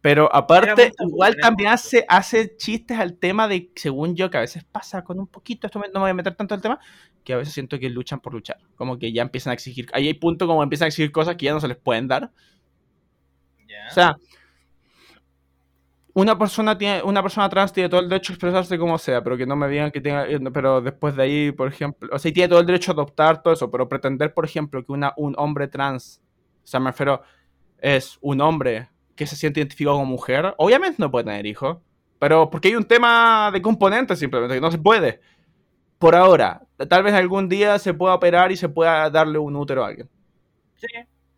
Pero aparte, igual también hace, hace chistes al tema de, según yo, que a veces pasa con un poquito, esto no me voy a meter tanto el tema, que a veces siento que luchan por luchar. Como que ya empiezan a exigir, ahí hay puntos como empiezan a exigir cosas que ya no se les pueden dar. O sea, una persona tiene una persona trans tiene todo el derecho a expresarse como sea, pero que no me digan que tenga eh, pero después de ahí, por ejemplo, o sea, tiene todo el derecho a adoptar todo eso, pero pretender, por ejemplo, que una, un hombre trans, o sea, me refiero, es un hombre que se siente identificado como mujer, obviamente no puede tener hijos, pero porque hay un tema de componentes simplemente, que no se puede. Por ahora, tal vez algún día se pueda operar y se pueda darle un útero a alguien. Sí.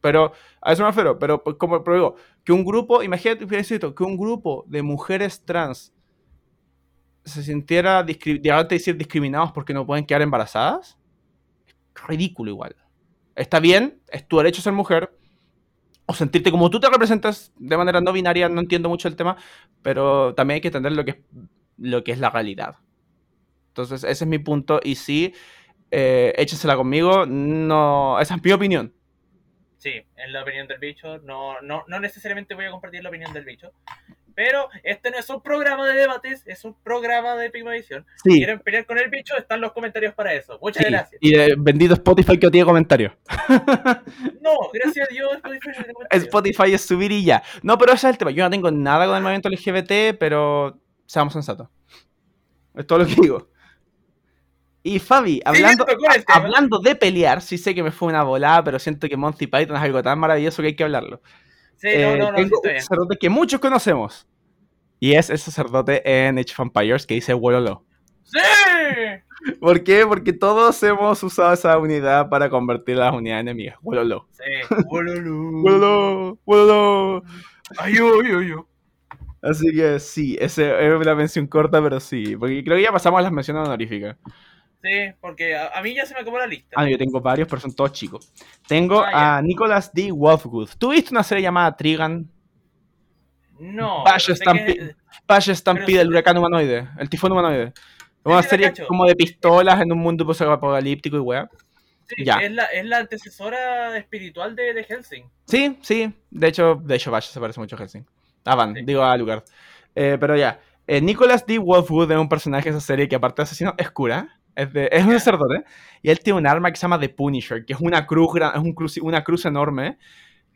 Pero a eso me refiero, pero pues, como pero digo, que un grupo, imagínate que un grupo de mujeres trans se sintiera decir discriminados porque no pueden quedar embarazadas, ridículo igual. Está bien, es tu derecho a ser mujer, o sentirte como tú te representas de manera no binaria, no entiendo mucho el tema, pero también hay que entender lo que es, lo que es la realidad. Entonces, ese es mi punto, y sí, eh, échensela conmigo, no, esa es mi opinión. Sí, en la opinión del bicho. No, no, no necesariamente voy a compartir la opinión del bicho. Pero este no es un programa de debates, es un programa de Prima Edición. Si quieren pelear con el bicho, están los comentarios para eso. Muchas gracias. Y de bendito Spotify que no tiene comentarios. no, gracias a Dios, Spotify Spotify es subir y ya. No, pero ese es el tema. Yo no tengo nada con el movimiento LGBT, pero seamos sensatos. Es todo lo que digo. Y Fabi, hablando, hablando de pelear, sí sé que me fue una volada, pero siento que Monty Python es algo tan maravilloso que hay que hablarlo. Sí, no, no, no, tengo un sacerdote que muchos conocemos. Y es el sacerdote en Age of Empires que dice Wololo. ¡Sí! ¿Por qué? Porque todos hemos usado esa unidad para convertir las unidades enemigas. Wololo. Sí, Wololo. Wololo. Wololo. Ayú, ayú, ayú. Así que sí, esa es una mención corta, pero sí. Porque creo que ya pasamos a las menciones honoríficas. Sí, porque a, mí ya se me acabó la lista. Ah, yo tengo varios, pero son todos chicos. Tengo ah, a Nicholas D. Wolfgood. ¿Tú viste una serie llamada Trigan? No. Valle Stampede, el huracán humanoide, el tifón humanoide. Una serie como de pistolas en un mundo apocalíptico y weá. Sí, ya. Es, la, es la antecesora espiritual de, de, Helsing. Sí, sí. De hecho, de hecho, Valle se parece mucho a Helsing. Ah, van, digo a lugar. Eh, pero ya. Eh, Nicholas D. Wolfwood es un personaje de esa serie que aparte de asesino es cura. Es, un sacerdote. Y él tiene un arma que se llama The Punisher, que es una cruz, es un una cruz enorme.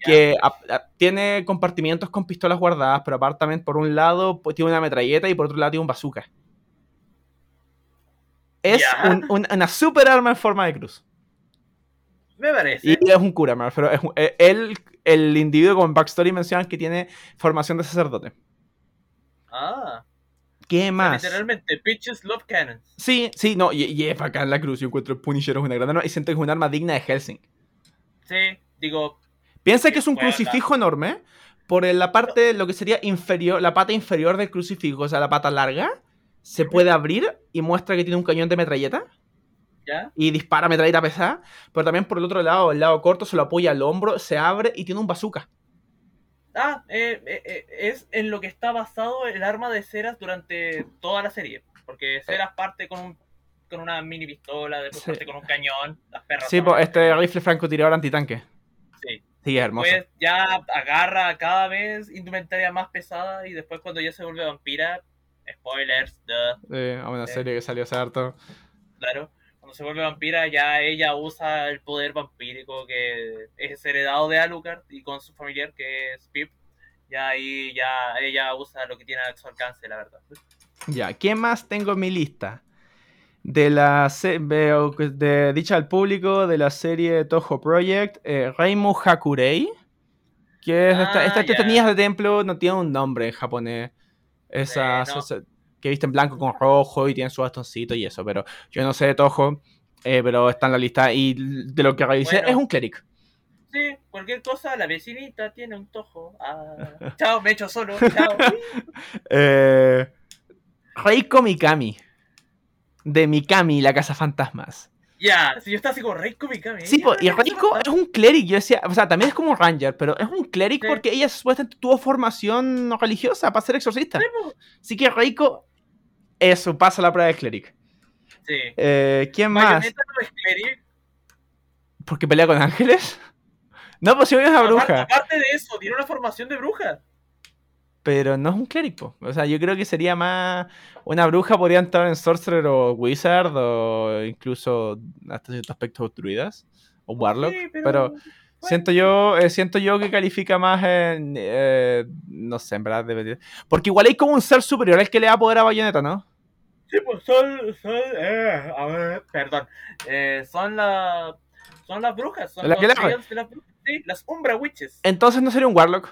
que a- a- tiene compartimientos con pistolas guardadas, pero aparte también por un lado pues, tiene una metralleta y por otro lado tiene un bazooka. Es Ya. un- un- una super arma en forma de cruz. Me parece. Y es un cura, refiero. Es eh, él, el individuo como en backstory mencionan que tiene formación de sacerdote. Ah, ¿Qué más? literalmente, bitches love cannons. Sí, sí, no, y, y es bacán la cruz. Yo encuentro el Punisher es una gran arma y siento que es un arma digna de Helsing. Sí, digo, Piensa que es un crucifijo enorme por la parte, lo que sería inferior, la pata inferior del crucifijo, o sea, la pata larga, se puede abrir y muestra que tiene un cañón de metralleta ¿ya? y dispara metralleta pesada, pero también por el otro lado, el lado corto, se lo apoya al hombro, se abre y tiene un bazooka. Ah, eh, eh, eh, es en lo que está basado el arma de Ceras durante toda la serie. Porque Ceras parte con un con una mini pistola, después Sí. parte con un cañón, las perras. Sí, pues este rifle francotirador antitanque. Sí. Sí, es hermoso. Después ya agarra cada vez indumentaria más pesada y después cuando ya se vuelve vampira, spoilers, duh, Eh, a una Eh. serie que salió hace harto. claro. Cuando se vuelve vampira ya ella usa el poder vampírico que es heredado de Alucard y con su familiar que es Pip. Ya ahí ya ella usa lo que tiene a su alcance, la verdad. Ya, ¿qué más tengo en mi lista? De la de dicha al público de la serie Toho Project, eh, Reimu Hakurei, que es esta, Ah, esta, de templo no tiene un nombre en japonés. Sí, no. Que visten blanco con rojo y tienen su bastoncito y eso, pero yo no sé de Toho, eh, pero está en la lista y de lo que revisé Bueno. es un cleric. Sí, cualquier cosa, la vecinita tiene un tojo. Ah, chao, me echo solo. Chao. Eh, Reiko Mikami, de Mikami, la casa fantasmas. ya, si yo estaba así como Reiko Mikami. Sí, y Reiko es un cleric, yo decía, o sea, también es como un ranger, pero es un cleric Sí. porque ella supuestamente tuvo formación religiosa para ser exorcista. Así que Reiko, eso, pasa la prueba de cleric. Sí. Eh, ¿Quién más? Bayonetta no es cleric. ¿Porque pelea con ángeles? No, pues si es una Aparte, bruja, aparte de eso, tiene una formación de bruja. pero no es un cleric, po. O sea, yo creo que sería más... Una bruja podría entrar en Sorcerer o Wizard o incluso hasta cierto aspecto druidas o Warlock, Sí, pero... Siento yo, eh, siento yo que califica más en. eh, no sé, en verdad. Porque igual hay como un ser superior al que le da poder a Bayonetta, ¿no? Sí, pues son. son eh, a ver, perdón. Eh, son las. Son las brujas. Son ¿La los de las brujas. Sí, las Umbra Witches. Entonces no sería un Warlock.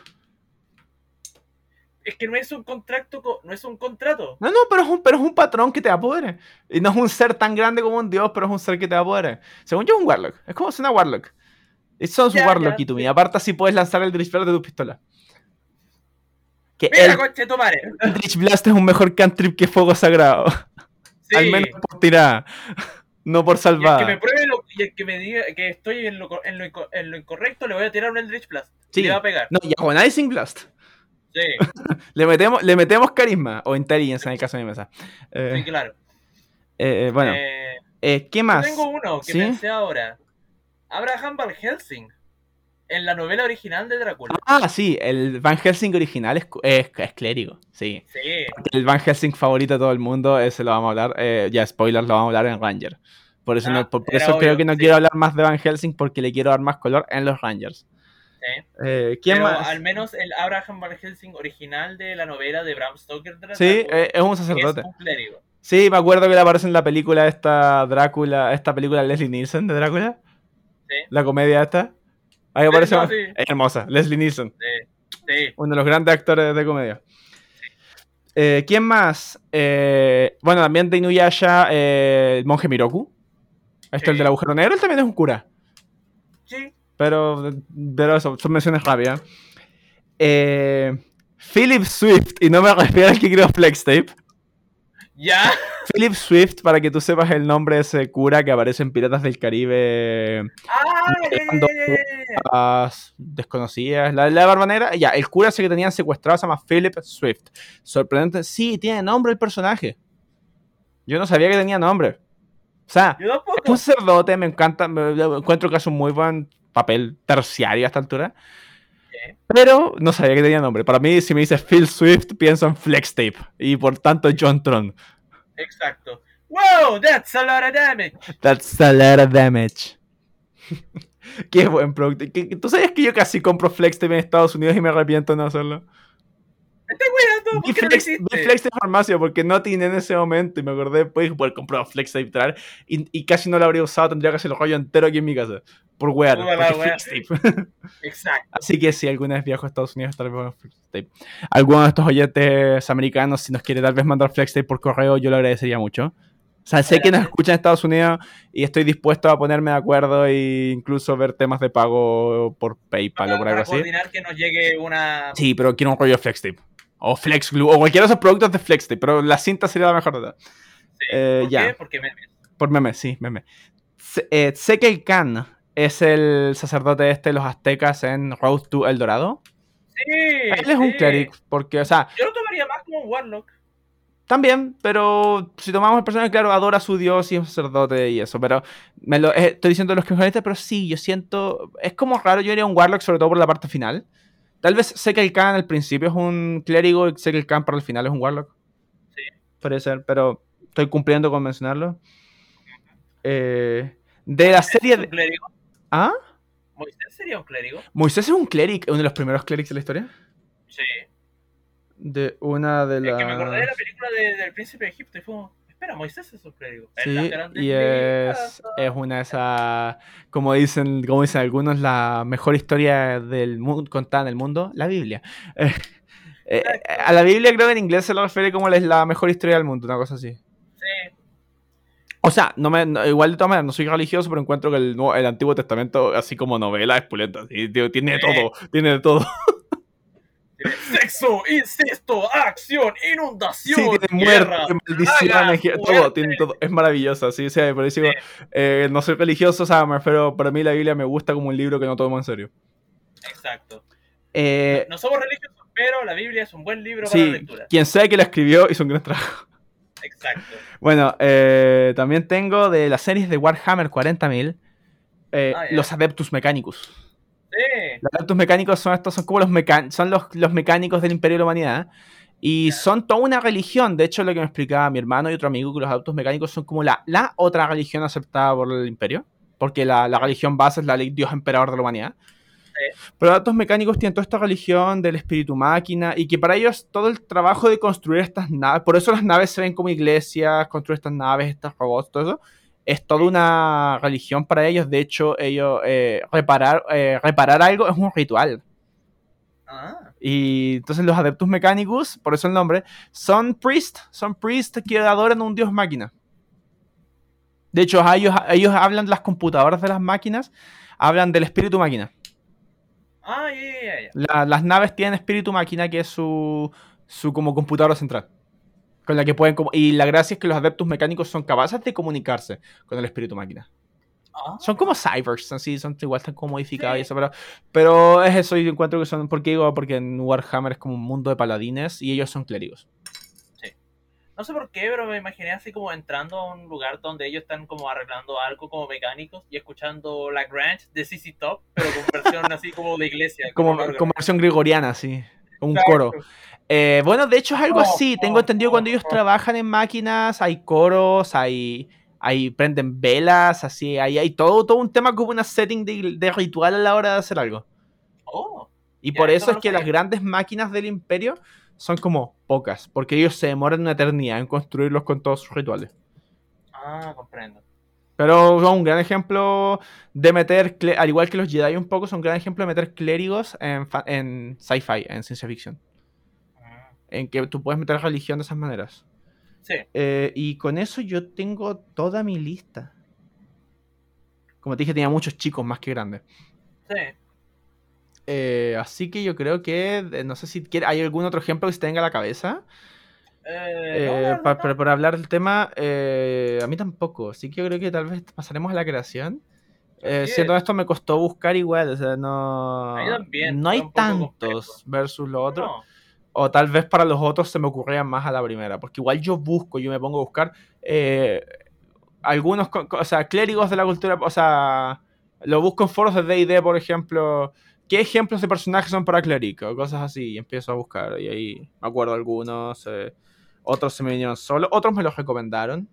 Es que no es un contrato. co- No es un contrato. No, no, pero es un, pero es un patrón que te da poderes. Y no es un ser tan grande como un dios, pero es un ser que te da poderes. Según yo es un Warlock. Es como si una Warlock. Son sus Ya, Warlock y tú. Y aparte así puedes lanzar el Blast de tu pistola. Que Mira, el tu madre. Dritch Blast es un mejor cantrip que Fuego Sagrado. Sí. Al menos por tirada. No por Y el salvada. que me pruebe lo, y el que me diga que estoy en lo, en lo, en lo incorrecto, le voy a tirar un Eldritch Blast. Sí. Y le va a pegar. No, y Agonizing Blast. Sí, Le metemos, le metemos carisma o intelligence en el caso de mi mesa. Eh, sí, claro. eh, eh, bueno, ¿qué yo más? tengo uno que ¿Sí? pensé ahora. Abraham Van Helsing. En la novela original de Drácula. Ah, sí, el Van Helsing original es, es, es clérigo, sí. Sí. El Van Helsing favorito de todo el mundo, ese lo vamos a hablar, eh, ya spoilers, lo vamos a hablar en Ranger. Por eso, Ah, no, por, eso creo que no sí. quiero hablar más de Van Helsing porque le quiero dar más color en los Rangers. sí. Eh, ¿Quién Pero más? al menos el Abraham Van Helsing original de la novela de Bram Stoker de Sí, Drácula eh, es un es sacerdote. un clérigo. Sí, me acuerdo que le aparece en la película esta Drácula, esta película Leslie Nielsen de Drácula. Sí. La comedia esta. Ahí aparece. no, sí. Hermosa, Leslie Nielsen. Sí, sí. Uno de los grandes actores de comedia. Eh, ¿Quién más? Eh, bueno, también de Inuyasha, eh, el monje Miroku. Este el del agujero negro, él también es un cura. Sí. Pero, pero eso, son menciones rápidas. Philip Swift, y no me refiero al que creó Flex Tape. Ya. Philip Swift, para que tú sepas el nombre de ese cura que aparece en Piratas del Caribe Ah, desconocidas, la, la barba negra, ya, el cura ese que tenían secuestrado se llama Philip Swift. Sorprendente, sí, tiene nombre el personaje. Yo no sabía que tenía nombre. O sea, es un sacerdote, me encanta, me encuentro que hace un muy buen papel terciario a esta altura. Pero no sabía que tenía nombre. Para mí, si me dices Phil Swift, pienso en Flex Tape. Y por tanto, John Tron. Exacto. Wow, that's a lot of damage. That's a lot of damage. Qué buen producto. ¿Qué- ¿Tú sabes que yo casi compro FlexTape en Estados Unidos y me arrepiento de no hacerlo? Estoy cuidando, Vi ¿por qué no lo Flex, de farmacia porque no tiene en ese momento y me acordé después de poder comprar Flex Tape traer y, y casi no lo habría usado, tendría casi el rollo entero aquí en mi casa. Por wear. Exacto. Así que si alguna vez viajo a Estados Unidos, tal vez Flex Tape. Alguno de estos oyentes americanos, si nos quiere tal vez mandar Flex Tape por correo, yo lo agradecería mucho. O sea, sé que nos escuchan en Estados Unidos y estoy dispuesto a ponerme de acuerdo e incluso ver temas de pago por PayPal o por Para, algo para así. coordinar que nos llegue una... Sí, pero quiero un rollo Flex Tape. O Flex Glue, o cualquiera de esos productos de Flex Tape, pero la cinta sería la mejor. Sí. Eh, ¿Por ya. qué? Porque memes. Por meme, sí, meme. Sé, eh, sé que el Khan es el sacerdote este de los aztecas en Road to El Dorado. Sí, Él es un sí. cleric, porque, o sea, Yo lo tomaría más como un Warlock. también, pero si tomamos el personaje, claro, adora a su dios y es un sacerdote y eso, pero me lo, eh, estoy diciendo los que mejores, pero sí, yo siento, es como raro, yo haría un Warlock sobre todo por la parte final. Tal vez sé que el Khan al principio es un clérigo y sé que el Khan para el final es un Warlock. Sí. Puede ser, pero estoy cumpliendo con mencionarlo. Eh, de la serie ¿Es un de... clérigo? ¿Ah? ¿Moisés sería un clérigo? Moisés es un cleric, uno de los primeros clerics de la historia. Sí. De una de Es las... que me acordé de la película de- del príncipe de Egipto y fue espera, Moisés es un clérigo. Es Sí, y es, es una de esas, como dicen, como dicen algunos, la mejor historia del mundo contada en el mundo, la Biblia. Eh, eh, a la Biblia creo que en inglés se lo refiere como la, la mejor historia del mundo, una cosa así. Sí, O sea, no me, no- igual de todas maneras, no soy religioso, pero encuentro que el, el Antiguo Testamento, así como novela, es pulenta. tío, tiene de Sí. todo, tiene de todo. sexo, incesto, acción, inundación, Sí, tiene muerte, maldiciones, todo, muerte. tiene todo. Es maravilloso, sí, o sea, digo, eh, no soy religioso, o sea, me refiero, para mí la Biblia me gusta como un libro que no tomo en serio. Exacto. Eh, No somos religiosos, pero la Biblia es un buen libro para la lectura. quien sea que la escribió hizo un gran trabajo. Exacto. Bueno, eh, también tengo de las series de Warhammer 40.000 eh, Ah, los Adeptus Mechanicus. Sí. Los Adeptus Mecánicos son estos, son como los, meca- son los, los mecánicos del Imperio de la Humanidad. Y son toda una religión. De hecho, lo que me explicaba mi hermano y otro amigo, que los Adeptus Mecánicos son como la, la otra religión aceptada por el Imperio. Porque la, la religión base es la ley Dios Emperador de la Humanidad. Pero los Adeptus Mecánicos tienen toda esta religión del espíritu máquina y que para ellos todo el trabajo de construir estas naves, por eso las naves se ven como iglesias, construir estas naves, estos robots, todo eso, es toda una religión para ellos. De hecho, ellos eh, reparar, eh, reparar algo es un ritual. Ah, Y entonces los adeptus mecánicos, por eso el nombre, son priest, son priest que adoran a un dios máquina. De hecho, ellos, ellos hablan de las computadoras de las máquinas, hablan del espíritu máquina. ah. La- las naves tienen espíritu máquina, que es su, su como computadora central. Con la que pueden y la gracia es que los adeptus mecánicos son capaces de comunicarse con el espíritu máquina. Ah, Son como cybers, así, son igual están como modificados y Sí. eso, pero, pero es eso, yo encuentro que son, ¿por qué digo? Porque en Warhammer es como un mundo de paladines y ellos son clérigos. No sé por qué, pero me imaginé así como entrando a un lugar donde ellos están como arreglando algo como mecánicos y escuchando la Grange de CC Top, pero con versión así como de iglesia. Como, órgano. como versión gregoriana, así, un Exacto. coro. Eh, bueno, de hecho es algo Oh, así, tengo entendido cuando ellos trabajan en máquinas, hay coros, hay, hay prenden velas, así, hay, hay todo, todo un tema como una setting de, de ritual a la hora de hacer algo. Oh, Y por eso no es que las grandes máquinas del imperio son como pocas, porque ellos se demoran una eternidad en construirlos con todos sus rituales. ah, comprendo. Pero son un gran ejemplo de meter, al igual que los Jedi un poco, son un gran ejemplo de meter clérigos en, en sci-fi, en ciencia ficción. Mm, En que tú puedes meter religión de esas maneras. Sí, Eh, y con eso yo tengo toda mi lista. Como te dije, tenía muchos chicos más que grandes. sí. Eh, así que yo creo que, no sé si quiere, hay algún otro ejemplo que se tenga a la cabeza. Eh, no, Eh, no, para hablar del tema, eh, a mí tampoco. Así que yo creo que tal vez pasaremos a la creación. Eh, siendo es. esto me costó buscar igual, o sea, no, también, no hay tantos complejo. versus lo otro. O tal vez para los otros se me ocurrían más a la primera, porque igual yo busco, yo me pongo a buscar eh, algunos, o sea, clérigos de la cultura, o sea, lo busco en foros de D&D, por ejemplo, ¿qué ejemplos de personajes son para clérigo? Cosas así, y empiezo a buscar, y ahí me acuerdo algunos, eh, otros se me vinieron solo, otros me los recomendaron.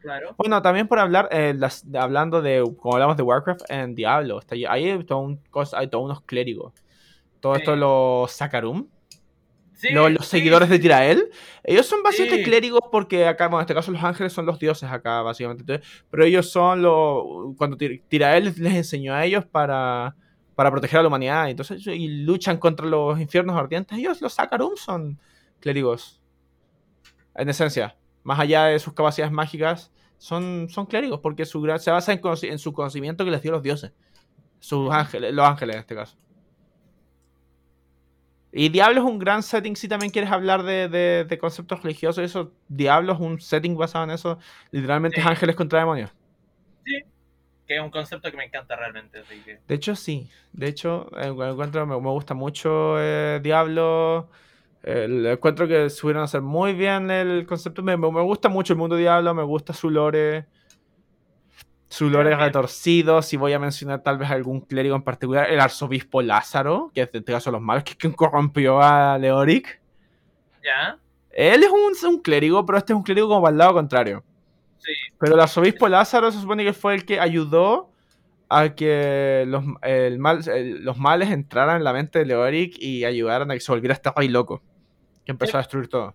Claro. Bueno, también por hablar, eh, las- hablando de, como hablamos de Warcraft en Diablo, está, ahí hay, todo todos unos clérigos. Todo Sí. esto los Sakarum, Sí, los, los sí, seguidores de Tirael, ellos son básicamente clérigos porque acá, bueno, en este caso los ángeles son los dioses acá, básicamente. Entonces, pero ellos son los, cuando Tir- Tirael les, les enseñó a ellos para, para proteger a la humanidad, entonces, y luchan contra los infiernos ardientes, ellos, los Sakarum, son clérigos. En esencia, más allá de sus capacidades mágicas, son, son clérigos porque su, se basa en, su conocimiento que les dio los dioses. Sus ángeles, los ángeles en este caso. Y Diablo es un gran setting si también quieres hablar de, de- de conceptos religiosos. Eso, Diablo es un setting basado en eso. Literalmente es Sí. ángeles contra demonios. Que es un concepto que me encanta realmente. Así que... De hecho, sí. De hecho, encuentro, me, me gusta mucho eh, Diablo. Le encuentro que supieron hacer muy bien el concepto. Me, me- gusta mucho el mundo Diablo. Me gusta su lore. Su lore retorcido. Si voy a mencionar tal vez algún clérigo en particular. El arzobispo Lázaro, que es de este caso los malos, que es quien corrompió a Leoric. ¿Ya? Él es un, un clérigo, pero este es un clérigo como para el lado contrario. Sí. Pero el arzobispo Lázaro se supone que fue el que ayudó a que los, el mal, el- los males entraran en la mente de Leoric y ayudaran a que se volviera este rey loco, que empezó a destruir todo.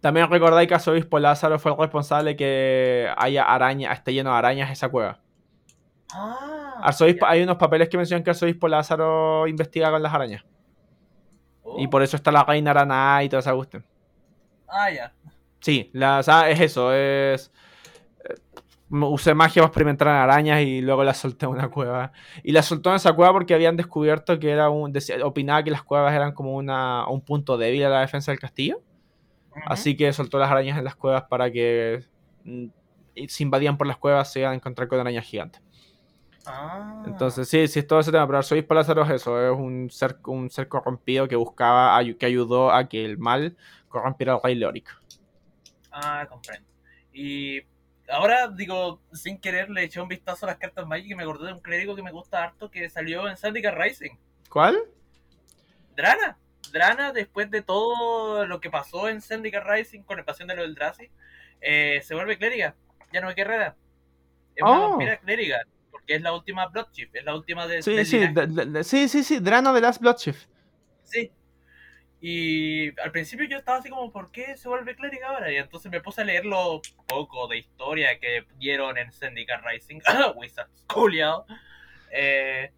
También recordáis que arzobispo Lázaro fue el responsable de que haya araña, esté lleno de arañas esa cueva. Ah, Arzobispo, hay unos papeles que mencionan que arzobispo Lázaro investiga con las arañas. Oh. Y por eso está la reina Araná y toda esa cuestión. Ah, ya. Sí, la, o sea, es eso, es... Usé magia para experimentar en arañas y luego las solté en una cueva. Y las soltó en esa cueva porque habían descubierto que era un... opinaba que las cuevas eran como una, un punto débil a la defensa del castillo. Así que soltó las arañas en las cuevas para que... mm, se invadían por las cuevas se iban a encontrar con arañas gigantes. Ah. Entonces, sí, sí, es todo ese tema. Pero Arzobispo Lázaro es eso, es un ser, un ser corrompido que buscaba, que ayudó a que el mal corrompiera al rey Leoric. Ah, comprendo. Y ahora, digo, sin querer, le eché un vistazo a las cartas Magic y me acordé de un clérigo que me gusta harto que salió en Syndicate Rising. ¿Cuál? Drana. Drana, después de todo lo que pasó en Syndicate Rising con la pasión de lo del Drazi, eh, se vuelve clériga. Ya no es guerrera. Es una Oh. vampira clériga. Porque es la última Blood Chief, es la última de. Sí, del sí, de- de- de- sí, sí, sí, Drano de Last Bloodshift. Sí. Y al principio yo estaba así como, ¿por qué se vuelve clériga ahora? Y entonces me puse a leer lo poco de historia que dieron en Syndicate Rising. Wizards, culiao. Eh,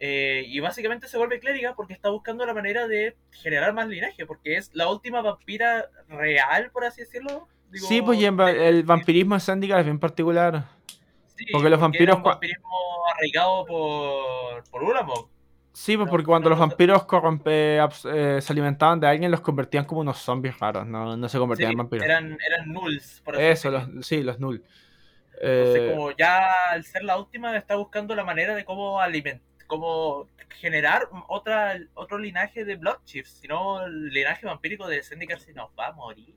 eh, y básicamente se vuelve clériga porque está buscando la manera de generar más linaje, porque es la última vampira real, por así decirlo. Digo, Sí, pues y en va- de- el vampirismo en Zendikar es bien particular. sí, porque los vampiros era un vampirismo arraigado por, por Ulamog. Sí, pues porque cuando los vampiros corrompe- eh, se alimentaban de alguien, los convertían como unos zombies raros, no, no se convertían Sí, en vampiros. eran, eran nulls, por así Eso, decirlo. los, sí, los null. Entonces, Eh, como ya al ser la última, está buscando la manera de cómo alimentar, cómo generar otra, otro linaje de Blood Chiefs. Si no, el linaje vampírico de Zendikar se nos va a morir.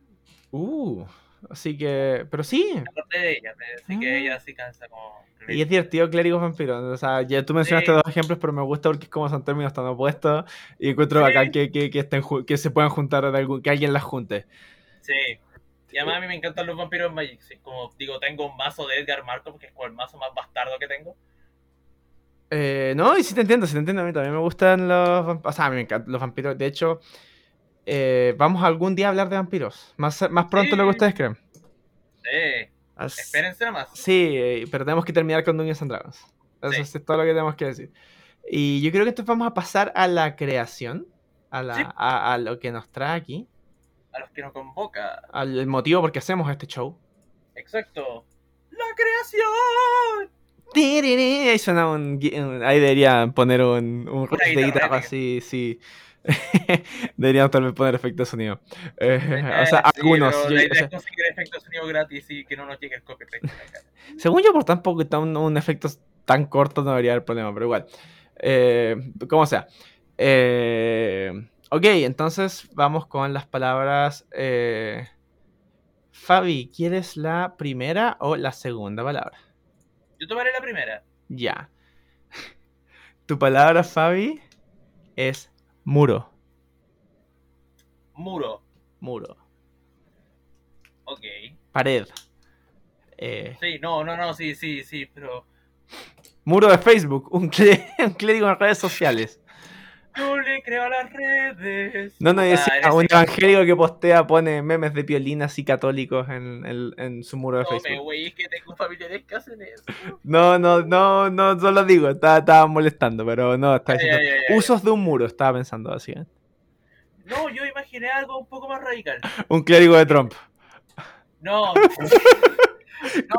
uh, así que, pero sí, Me de ella, así Ah. que ella sí cansa como. y es divertido clérigos vampiros. O sea, ya tú mencionaste Sí. dos ejemplos, pero me gusta porque es como son términos tan opuestos y encuentro Sí. bacán que, que, que, estén, que se puedan juntar, en algún- que alguien las junte. Sí. Y además a mí me encantan los vampiros en Magic. sí. Como digo, tengo un mazo de Edgar Markov, que es como el mazo más bastardo que tengo. Eh, no, y sí te entiendo, sí te entiendo. A mí también me gustan los vampiros. O sea, a mí me encantan los vampiros. De hecho, eh, vamos algún día a hablar de vampiros. Más, más pronto de lo que Sí. ustedes creen. Sí. Espérense nomás. Sí, eh, pero tenemos que terminar con Dungeons and Dragons. Eso Sí. es todo lo que tenemos que decir. Y yo creo que entonces vamos a pasar a la creación, a, la, Sí. a, a lo que nos trae aquí, A los que nos convoca. al motivo por qué hacemos este show. Exacto. ¡La creación! Ahí suena un, Ahí deberían poner un, un de guitarra así, sí. deberían tal vez poner efecto de sonido. Eh, o sea, sí, algunos. yo- la o idea sea, es conseguir efectos de sonido gratis y que no nos llegue el copyright. según yo, por tan poco está un, un efecto tan corto no debería haber problema, pero igual. Eh, como sea. Eh, ok, entonces vamos con las palabras. eh, Fabi, ¿quieres la primera o la segunda palabra? Yo tomaré la primera. Ya. Tu palabra, Fabi, es muro. Muro. Muro. Ok. Pared. Eh, Sí, no, no, no, sí, sí, sí, pero muro de Facebook, un, clé- un clérigo en redes sociales. Yo le creo a las redes. No, no, Ah, decía en ese un evangélico que postea, pone memes de piolinas y católicos en, en- en su muro de No me Facebook. güey, es que tengo familiares que hacen eso. No, no, no, no, solo digo, estaba, estaba molestando, pero no, estaba diciendo ay, ay, ay. usos de un muro, estaba pensando así. ¿eh? No, yo imaginé algo un poco más radical. Un clérigo de Trump, No.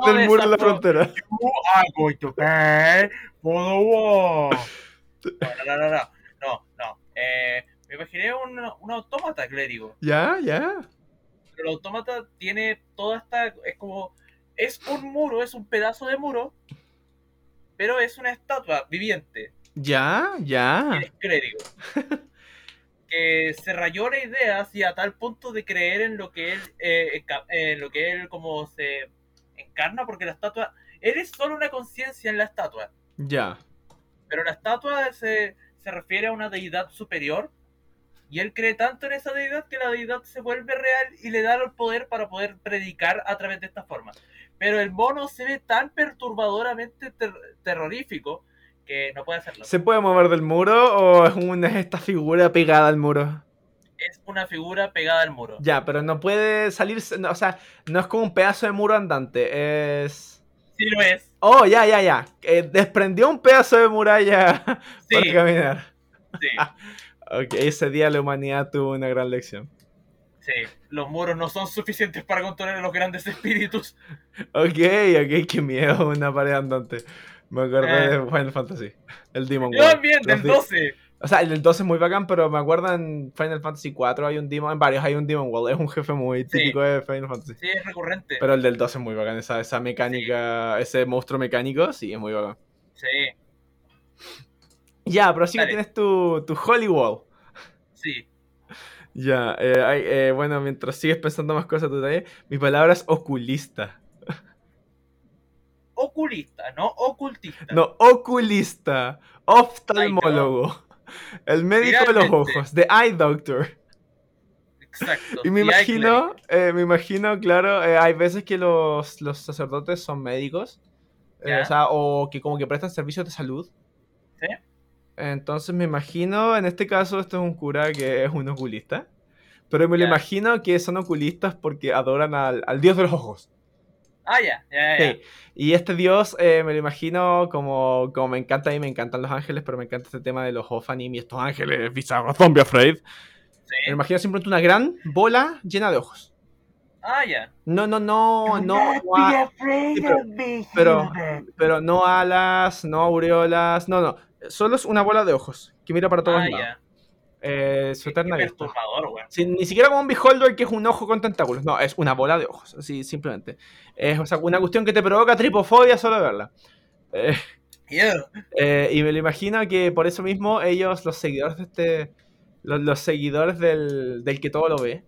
con el muro en la frontera. No, no, no, no. No, no. Eh, me imaginé un, un autómata clérigo. Ya, ya. Pero el autómata tiene toda esta. Es como. Es un muro, es un pedazo de muro. Pero es una estatua viviente. Ya, ya. es clérigo. Que se rayó la idea así a tal punto de creer en lo que él. eh, en lo que él como se encarna, porque la estatua. Él es solo una conciencia en la estatua. Ya. Pero la estatua se, se refiere a una deidad superior. Y él cree tanto en esa deidad que la deidad se vuelve real y le da el poder para poder predicar a través de esta forma. Pero el mono se ve tan perturbadoramente ter- terrorífico que no puede hacerlo. ¿Se puede mover del muro o es una, es esta figura pegada al muro? Es una figura pegada al muro. Ya, pero no puede salirse, no, o sea, no es como un pedazo de muro andante, es... Sí lo es. Oh, ya, ya, ya. Eh, desprendió un pedazo de muralla Sí, para caminar. sí, Ok, ese día la humanidad tuvo una gran lección. sí. Los muros no son suficientes para controlar a los grandes espíritus. Ok, ok, qué miedo, una pared andante. Me acordé Eh. de Final Fantasy, el Demon Yo World. también, del Los di- 12. O sea, el del 12 es muy bacán, pero me acuerdo en Final Fantasy 4 hay un Demon, en varios hay un Demon World, es un jefe muy Sí. típico de Final Fantasy. Sí, es recurrente. Pero el del 12 es muy bacán, esa, esa mecánica, ese monstruo mecánico, sí, es muy bacán. Sí, Ya, pero sí que tienes tu, tu Holy Wall. sí. Ya, eh, hay- eh, bueno, mientras sigues pensando más cosas, tú también, mi palabra es oculista. Oculista, no ocultista. No, oculista, oftalmólogo, el médico de los ojos, the eye doctor. Exacto. Y me imagino, eh, me imagino, claro, eh, hay veces que los, los sacerdotes son médicos, eh, o sea, o que como que prestan servicios de salud. Sí. Entonces me imagino, en este caso, esto es un cura que es un oculista. Pero me lo imagino que son oculistas porque adoran al, al dios de los ojos. Ah, ya, ya, ya. Sí. Y este dios eh, me lo imagino como, como me encanta a mí, me encantan los ángeles, pero me encanta este tema de los Ophanim y estos ángeles bizarros, zombie afraid. Sí. Me lo imagino simplemente una gran bola llena de ojos. Ah, ya. No, no, no, no. a- sí, pero- pero, pero no alas, no aureolas, no, no. Solo es una bola de ojos que mira para todos Ah, lados. ya. Eh, su eterna qué vista. Sí, ni siquiera como un beholder que es un ojo con tentáculos. No, es una bola de ojos. Así, simplemente. Es o sea, una cuestión que te provoca tripofobia solo de verla. Eh, Yeah. eh, y me lo imagino que por eso mismo ellos, los seguidores de este. Los, los seguidores del, del que todo lo ve.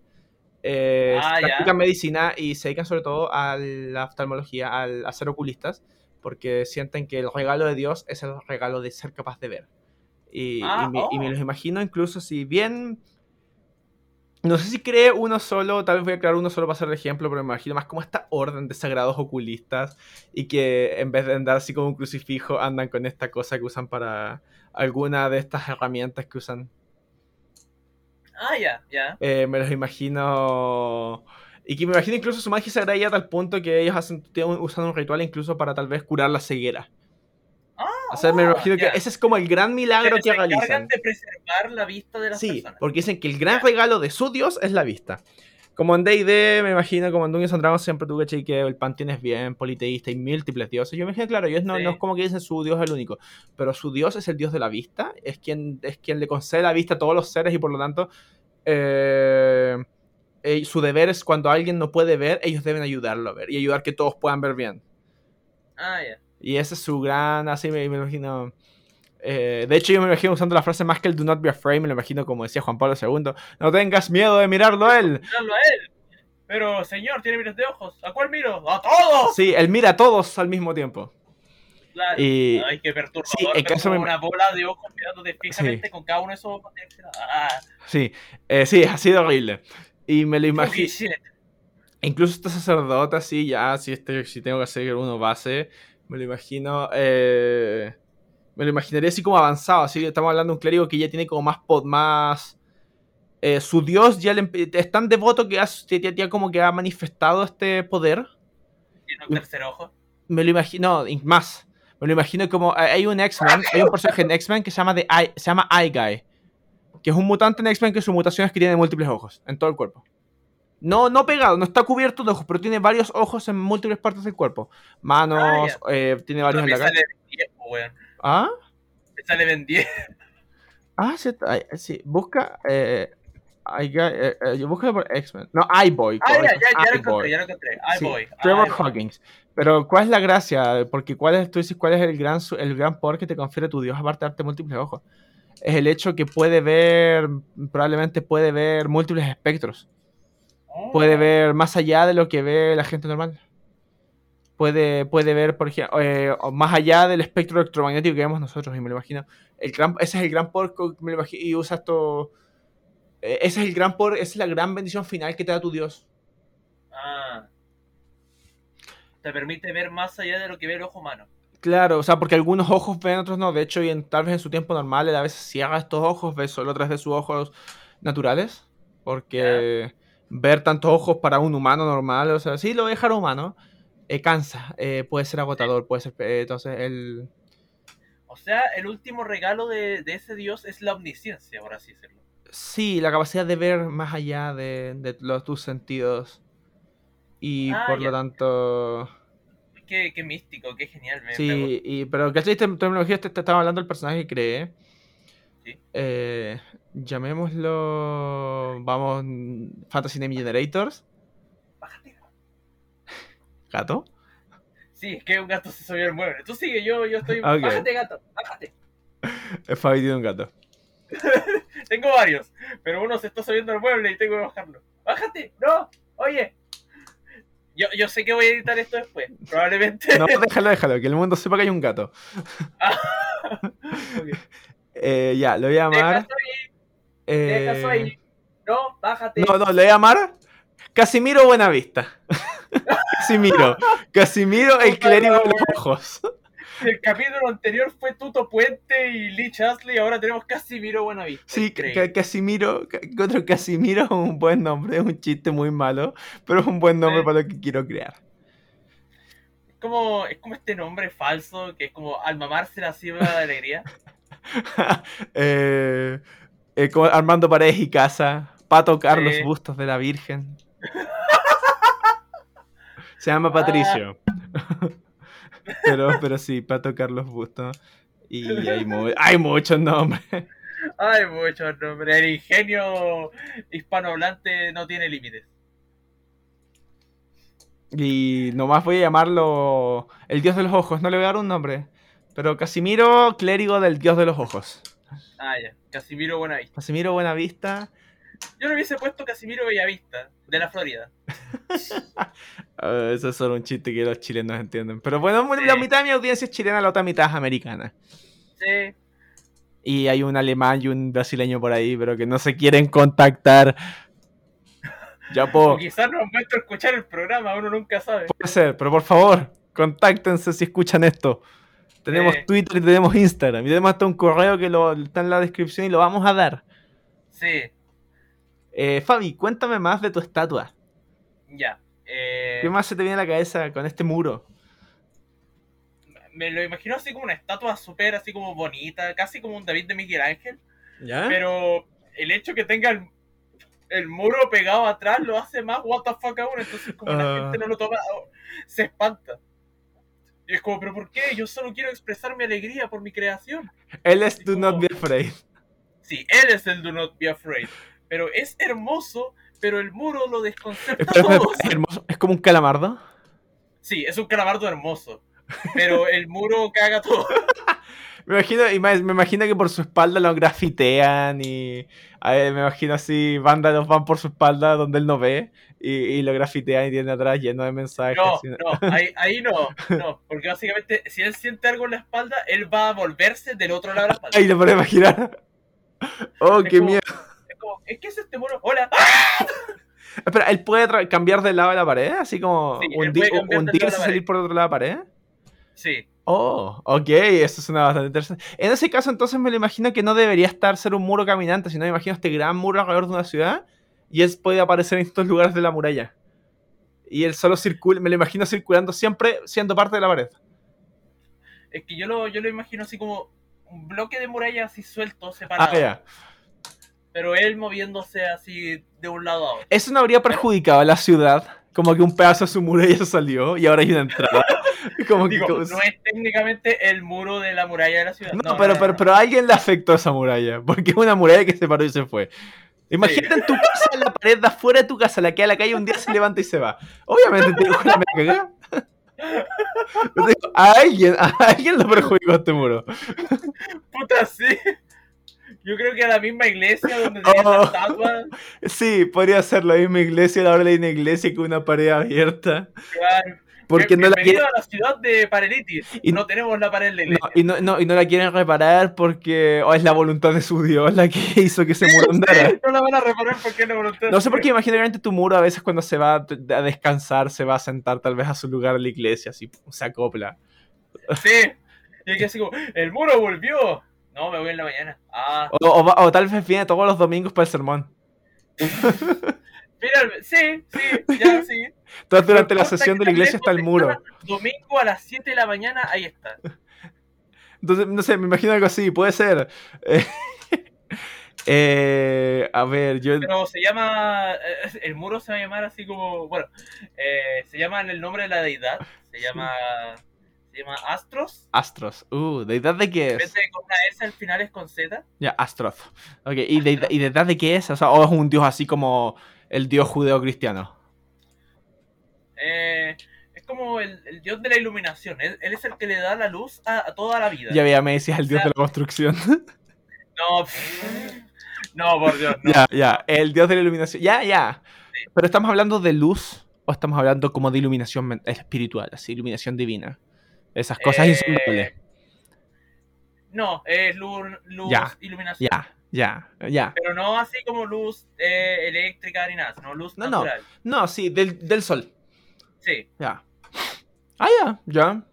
eh, Ah, practican medicina y se dedican sobre todo a la oftalmología, al, a ser oculistas. Porque sienten que el regalo de Dios es el regalo de ser capaz de ver. Y, Ah, y me, y me oh. los imagino incluso si bien. No sé si cree uno solo, tal vez voy a crear uno solo para hacer el ejemplo, pero me imagino más como esta orden de sagrados oculistas y que en vez de andar así como un crucifijo, andan con esta cosa que usan para alguna de estas herramientas que usan. Ah, ya, ya. Eh, me los imagino. Y que me imagino incluso su magia sagrada a tal punto que ellos hacen, usan un ritual incluso para tal vez curar la ceguera. O sea, me imagino que ese es como el gran milagro que encargan realizan. de preservar la vista de las Sí, personas. porque dicen que el gran regalo de su dios es la vista. Como en D&D, me imagino, como en Dungeons and Dragons siempre tuve que que el panteón es bien politeísta y múltiples dioses. Yo me imagino, claro, ellos no, Sí. no es como que dicen su dios es el único, pero su dios es el dios de la vista, es quien, es quien le concede la vista a todos los seres y por lo tanto eh, eh, su deber es cuando alguien no puede ver, ellos deben ayudarlo a ver y ayudar que todos puedan ver bien. Ah, ya. Y ese es su gran, así me, me imagino. eh, de hecho, yo me imagino usando la frase más que el do not be afraid, me lo imagino como decía Juan Pablo II, no tengas miedo de mirarlo a él. Míralo a él. Pero, señor, tiene miles de ojos. ¿A cuál miro? ¡A todos! Sí, él mira a todos al mismo tiempo. La- Y- Ay, qué perturbador. sí, en caso me- una bola de ojos mirándote fijamente con cada uno de esos ojos. Ah, Sí, eh, sí, ha sido horrible. Y me lo imagino. Incluso este sacerdote así, ya, si, este, si tengo que hacer uno base, me lo imagino... eh, me lo imaginaría así como avanzado, así que estamos hablando de un clérigo que ya tiene como más... pod- más eh, su dios ya le es tan devoto que ha, ya, ya como que ha manifestado este poder. Tiene un tercer ojo. Me lo imagino, no, más. Me lo imagino como hay un X-Men, hay un personaje en X-Men que se llama, The Eye, se llama Eye Guy, que es un mutante en X-Men que su mutación es que tiene múltiples ojos en todo el cuerpo. No, no pegado, no está cubierto de ojos, pero tiene varios ojos en múltiples partes del cuerpo. Manos, eh, tiene varios Pero en la cara. Ben 10, po, weón. ¿Ah? Me sale Ben 10. Ah, sí. Busca. Eh, Guy, eh, eh, yo busco por X-Men. No, Eye-Boy. Ah, ya, ya, ya lo encontré, ya lo encontré. Sí, boy. Trevor. Hawkins. Pero, ¿cuál es la gracia? Porque, ¿cuál es, tú dices, cuál es el gran, el gran poder que te confiere tu Dios aparte de darte múltiples ojos? Es el hecho que puede ver, probablemente puede ver múltiples espectros. Puede ver más allá de lo que ve la gente normal. Puede, puede ver, por ejemplo, eh, más allá del espectro electromagnético que vemos nosotros, y me lo imagino. El gran, ese es el gran me lo imagino, y usa esto. eh, Ese es el gran poder, esa es la gran bendición final que te da tu Dios. Ah. Te permite ver más allá de lo que ve el ojo humano. Claro, o sea, porque algunos ojos ven, otros no. De hecho, y en, tal vez en su tiempo normal, él a veces ciega estos ojos, ve solo a través de sus ojos naturales. Porque ver tantos ojos para un humano normal, o sea, sí lo dejar humano, eh, cansa, eh, puede ser agotador, puede ser. eh, entonces, el. O sea, el último regalo de, de ese dios es la omnisciencia, por así decirlo. Sí, la capacidad de ver más allá de, de los, tus sentidos. Y Ah, por ya. lo tanto. Qué, qué místico, qué genial. Me, me Sí, y, pero ¿cachai? Esta terminología te, te estaba hablando del personaje que cree. Sí. Eh, llamémoslo. Vamos. Fantasy Name Generators. Bájate. Gato. Sí, es que un gato se subió al mueble. Tú sigue, yo, yo estoy. Ok. Bájate, gato, bájate. Es Fabi tiene un gato. Tengo varios, pero uno se está subiendo al mueble y tengo que bajarlo. ¡Bájate! ¡No! Oye. Yo, yo sé que voy a editar esto después, probablemente. No, déjalo, déjalo, que el mundo sepa que hay un gato. Ok. Eh, ya, lo voy a llamar. Ahí, eh, deja eso ahí. No, bájate. No, no, lo voy a llamar Casimiro Buenavista. Casimiro. Casimiro, el clérigo de los ojos. El capítulo anterior fue Tuto Puente y Lee Chasley, ahora tenemos Casimiro Buenavista. Sí. Ca- Casimiro, Ca- otro Casimiro es un buen nombre, es un chiste muy malo, pero es un buen nombre Sí. para lo que quiero crear. Es como, es como este nombre falso que es como al mamarse la cima de alegría. Eh, eh, como Armando Paredes y Casa, Pato Carlos Sí. Bustos de la Virgen. Se llama Patricio. pero, pero sí, Pato Carlos Bustos. Y hay, mu- hay muchos nombres. Ay, muchos nombres. El ingenio hispanohablante no tiene límites. Y nomás voy a llamarlo el dios de los ojos, no le voy a dar un nombre. Pero Casimiro, clérigo del dios de los ojos. Ah, ya. Casimiro Buenavista. Casimiro Buenavista. Yo le hubiese puesto Casimiro Bellavista, de la Florida. Ah, eso es solo un chiste que los chilenos entienden. Pero bueno, Sí. la mitad de mi audiencia es chilena, la otra mitad es americana. Sí. Y hay un alemán y un brasileño por ahí, pero que no se quieren contactar. Ya puedo. quizás nos muestra escuchar el programa, uno nunca sabe. Puede ser, pero por favor, contáctense si escuchan esto. Tenemos Sí. Twitter y tenemos Instagram. Y tenemos hasta un correo que lo, está en la descripción y lo vamos a dar. Sí, Eh, Fabi, cuéntame más de tu estatua. ya. Eh, ¿Qué más se te viene a la cabeza con este muro? me lo imagino así como una estatua súper así como bonita, casi como un David de Miguel Ángel. ¿Ya? Pero el hecho que tenga el, el muro pegado atrás lo hace más what the fuck aún. Entonces, como la Ah. gente no lo toma, se espanta. Y es como, ¿pero por qué? Yo solo quiero expresar mi alegría por mi creación. Él es Do Not Be Afraid. Sí, él es el Do Not Be Afraid. Pero es hermoso, pero el muro lo desconcerta a Espera, espera, todos. es hermoso. ¿Es como un calamardo? Sí, es un calamardo hermoso. Pero el muro caga todo. Me imagino, me imagino que por su espalda lo grafitean y a ver, me imagino así, vándalos van por su espalda donde él no ve y, y lo grafitean y tiene atrás lleno de mensajes. No, ahí, ahí no, no. Porque básicamente, si él siente algo en la espalda, él va a volverse del otro lado de la espalda. Ay, lo puedo imaginar. Oh, Es qué como- miedo. Es como, ¿es que es este muro? ¡Hola! ¡Ah! Espera, ¿él puede cambiar de lado de la pared? Así como Sí, del hundirse y salir por otro lado de la pared. Sí. Oh, ok, eso suena bastante interesante. En ese caso, entonces me lo imagino que no debería estar ser un muro caminante, sino me imagino este gran muro alrededor de una ciudad y él puede aparecer en estos lugares de la muralla. Y él solo circula, me lo imagino circulando siempre siendo parte de la pared. Es que yo lo, yo lo imagino así como un bloque de muralla así suelto, separado. Ah. Pero él moviéndose así de un lado a otro. Eso no habría perjudicado a la ciudad. Como que un pedazo de su muralla salió y ahora hay una entrada. Como que, Digo, como- no es técnicamente el muro de la muralla de la ciudad. No, pero, pero, pero a alguien le afectó esa muralla. Porque es una muralla que se paró y se fue. Imagínate en tu casa, en la pared de afuera de tu casa, la que a la calle un día se levanta y se va. Obviamente te dijo la me cagá. Digo, A alguien, a alguien le perjudicó este muro. Puta, sí. Yo creo que a la misma iglesia donde tenía Oh. la estatua. Sí, podría ser la misma iglesia, ahora hay una iglesia con una pared abierta. claro. Porque no la quieren, a la ciudad de Parelitis. Y- no tenemos la pared de la no, y, no, no- y no la quieren reparar porque oh, es la voluntad de su Dios la que hizo que ese muro andara. No la van a reparar porque no voluntad. No sé por qué imagínate tu muro a veces cuando se va a descansar, se va a sentar tal vez a su lugar en la iglesia, así se acopla. Sí. Y aquí así como, el muro volvió. No, me voy en la mañana. Ah, O, o o tal vez viene todos los domingos para el sermón. mira, sí, sí, ya, sí. Entonces durante la sesión de la iglesia está el muro. Domingo a las 7 de la mañana, ahí está. Entonces, no sé, me imagino algo así, puede ser. Eh, eh, a ver, yo... Pero se llama, eh, el muro se va a llamar así como, bueno, eh, se llama en el nombre de la deidad, se llama, se llama Astros. Astros. Uh, ¿deidad de qué En vez es? de con una S al final es con Z. Ya, Astroth. Ok, ¿y deidad, ¿y deidad de qué es? O sea, ¿o es un dios así como el dios judeo-cristiano? Eh, es como el, el dios de la iluminación. Él, él es el que le da la luz a, a toda la vida. Ya veía, me decías el dios sea, de la construcción. No, pff, no, por Dios, no. Ya, ya, el dios de la iluminación. Ya, ya. Pero estamos hablando de luz o estamos hablando como de iluminación espiritual, así, iluminación divina. Esas cosas Eh, insondables. No, es luz, luz Ya, iluminación. Ya, ya, ya. Pero no así como luz eh, eléctrica ni nada, sino luz No, no. natural. No, sí, del, del sol. Sí. Ya. Ah, ya, ya.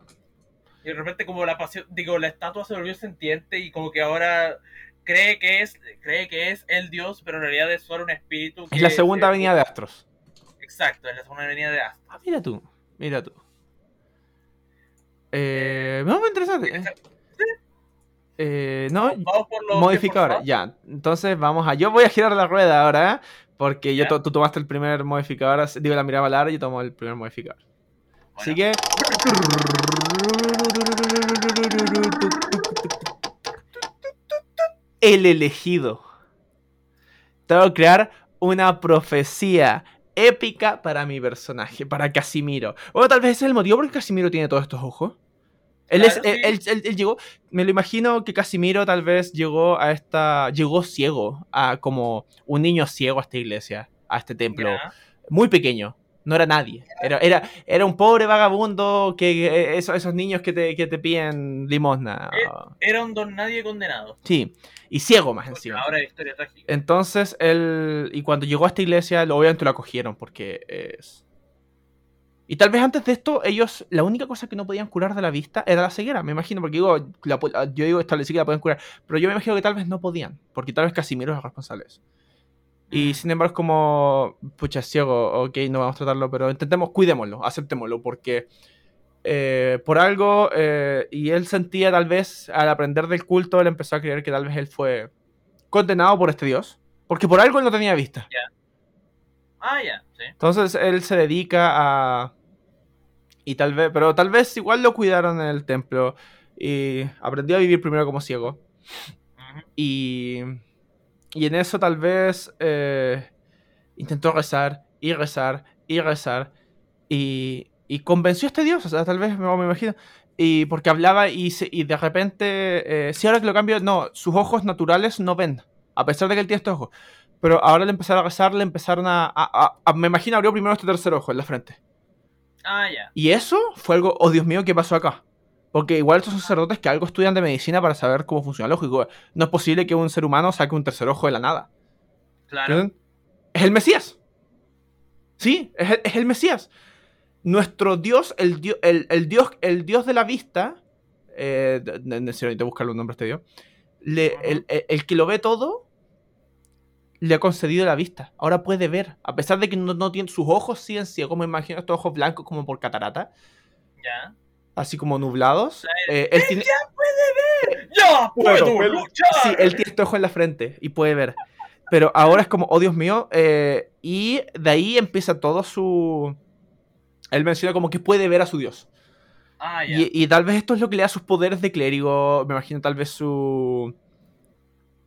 Y de repente como la pasión, digo, la estatua se volvió sentiente y como que ahora cree que es, cree que es el dios, pero en realidad es solo un espíritu. Es la segunda se- avenida de Astros. Exacto, es la segunda avenida de Astro. Ah, mira tú, mira tú. Eh, no, muy interesante. eh. Eh, no, Vamos por los modificador, ya. Entonces vamos a. Yo voy a girar la rueda ahora, porque yo tú tomaste el primer modificador, digo la mirada larga, yo tomo el primer modificador. Así que. El elegido. Tengo que crear una profecía épica para mi personaje, para Casimiro. O tal vez ese es el motivo por el que Casimiro tiene todos estos ojos. Él, es, Claro, él, él- él- llegó, me lo imagino que Casimiro tal vez llegó a esta, llegó ciego, a como un niño ciego a esta iglesia, a este templo, muy pequeño, no era nadie, era, era, era un pobre vagabundo, que eh, esos, esos niños que te, que te piden limosna, Eh, Era un don nadie condenado. sí, y ciego más Porque encima. ahora es historia trágica. Entonces, él. Y cuando llegó a esta iglesia, lo- obviamente lo acogieron porque es. Y tal vez antes de esto, ellos. La única cosa que no podían curar de la vista era la ceguera, me imagino. Porque digo, la pu- yo digo establecí que la pueden curar. Pero yo me imagino que tal vez no podían. Porque tal vez Casimiro es el responsable de eso. Y sin embargo, es como. Pucha, ciego, ok, no vamos a tratarlo, pero intentemos, cuidémoslo, aceptémoslo. Porque. eh, por algo, eh, y él sentía tal vez, al aprender del culto, él empezó a creer que tal vez él fue condenado por este dios. Porque por algo él no tenía vista. Ah, ya, sí. Entonces él se dedica a. Y tal vez. Pero tal vez igual lo cuidaron en el templo. Y aprendió a vivir primero como ciego. Y. Y en eso tal vez. eh, intentó rezar. Y rezar. Y rezar. Y. Y convenció a este dios. O sea, tal vez me, me imagino. Y porque hablaba y, se- y de repente. eh, si ahora que lo cambio. No, sus ojos naturales no ven. A pesar de que él tiene estos ojos. Pero ahora le empezaron a rezar, le empezaron a, a- a- a- Me imagino abrió primero este tercer ojo en la frente. Ah, ya. Y eso fue algo, oh Dios mío, ¿qué pasó acá? Porque igual estos sacerdotes que algo estudian de medicina para saber cómo funciona el ojo. y digo, No es posible que un ser humano saque un tercer ojo de la nada. Claro. Es el Mesías. Sí, es el, es el Mesías. Nuestro Dios, el, dio- el, el Dios, el Dios de la vista, eh, necesito buscarle un nombre a este Dios, le- el- el que lo ve todo, le ha concedido la vista. Ahora puede ver, a pesar de que no, no tiene sus ojos, siguen ciegos, me imagino estos ojos blancos como por catarata, Ya. así como nublados. Eh, él tiene, ¡Ya Bueno, puedo pero- luchar! Sí, él tiene este ojo en la frente y puede ver. Pero ahora es como, oh Dios mío. eh, y de ahí empieza todo su. Él menciona como que puede ver a su Dios. Ah, ya. Y, y tal vez esto es lo que le da sus poderes de clérigo. Me imagino tal vez su.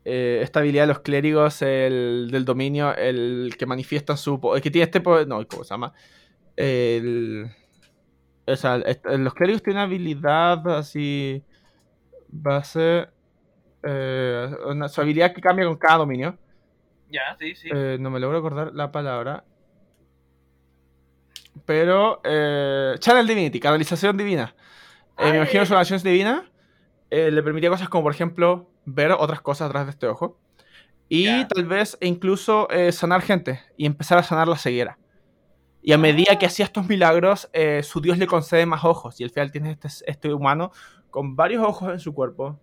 Eh, esta habilidad de los clérigos, el del dominio, el que manifiestan su. El que tiene este poder. No, ¿cómo se llama? El. O sea, est- los clérigos tienen una habilidad así. Base. eh, una- su habilidad que cambia con cada dominio. Ya, sí, sí. Eh, no me logro acordar la palabra. Pero. Eh, Channel Divinity, canalización divina. Eh, me Ay. imagino su canalización divina. Eh, le permitía cosas como, por ejemplo, ver otras cosas atrás de este ojo. Y tal vez incluso eh, sanar gente y empezar a sanar la ceguera. Y a medida que hacía estos milagros, eh, su Dios le concede más ojos. Y al final tiene este, este humano con varios ojos en su cuerpo.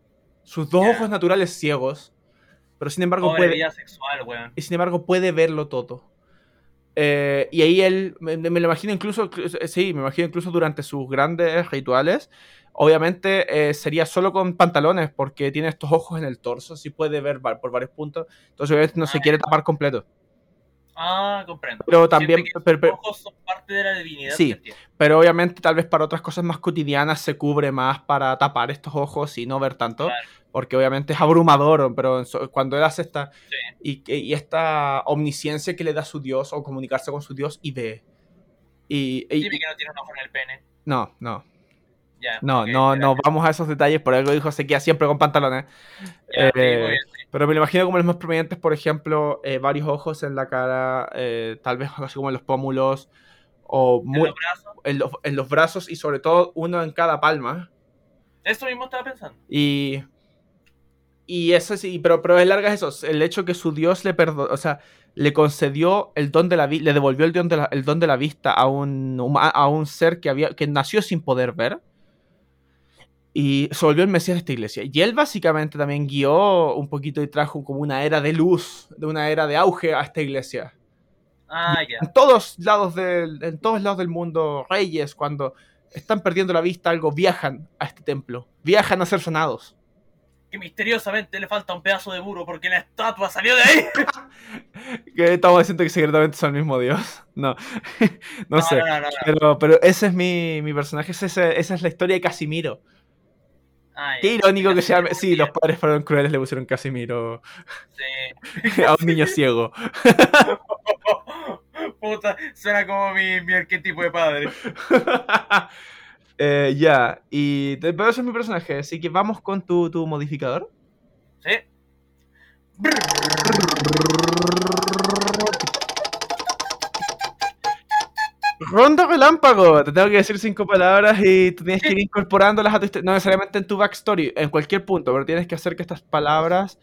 Sus dos ojos naturales ciegos. Pero sin embargo Pobre puede, sexual, y sin embargo puede verlo todo. Eh, y ahí él, me, me lo imagino incluso, sí, me imagino incluso durante sus grandes rituales, obviamente eh, sería solo con pantalones porque tiene estos ojos en el torso, sí puede ver por varios puntos, entonces obviamente no se Ah, quiere tapar completo. Ah, comprendo. Pero también, Siente que pero, pero- Los ojos son parte de la divinidad. Sí. pero obviamente tal vez para otras cosas más cotidianas se cubre más para tapar estos ojos y no ver tanto, Claro. porque obviamente es abrumador, pero cuando él hace esta, Sí. y, y esta omnisciencia que le da su Dios o comunicarse con su Dios y ve. Y, y- Dime que no tiene un ojo en el pene. no, no, Ya. no, no, no vamos a esos detalles, por algo dijo se queda siempre con pantalones. Ya, eh, sí. Pero me lo imagino como los más prominentes, por ejemplo, eh, varios ojos en la cara, eh, tal vez así como en los pómulos, o En muy- los brazos. en, los, en los brazos y sobre todo uno en cada palma. Eso mismo estaba pensando. Y. Y eso sí, pero, pero es larga eso. El hecho que su Dios le perdonó, o sea, le concedió el don de la vista, le devolvió el don de la, el don de la vista a un, a un ser que, había, que nació sin poder ver. Y se volvió el Mesías de esta iglesia. Y él básicamente también guió un poquito y trajo como una era de luz, de una era de auge a esta iglesia. Ah, ya. En todos lados del, en todos lados del mundo, reyes, cuando están perdiendo la vista, algo, viajan a este templo. Viajan a ser sanados. Que misteriosamente le falta un pedazo de muro porque la estatua salió de ahí. Que estamos diciendo que secretamente son el mismo Dios. No, no, sé. No, no, no, no. Pero, pero ese es mi, mi personaje, ese- esa es la historia de Casimiro. Ah. Qué irónico que sea. Sí, los padres fueron crueles, le pusieron Casimiro Sí. a un niño ciego. Puta, suena como mi, mi arquetipo de padre. Eh, ya, y te- pero ese es mi personaje, así que vamos con tu, tu modificador. ¿Sí? Ronda relámpago. Te tengo que decir cinco palabras y tú tienes que ir incorporándolas a tu historia. No necesariamente en tu backstory, en cualquier punto, pero tienes que hacer que estas palabras.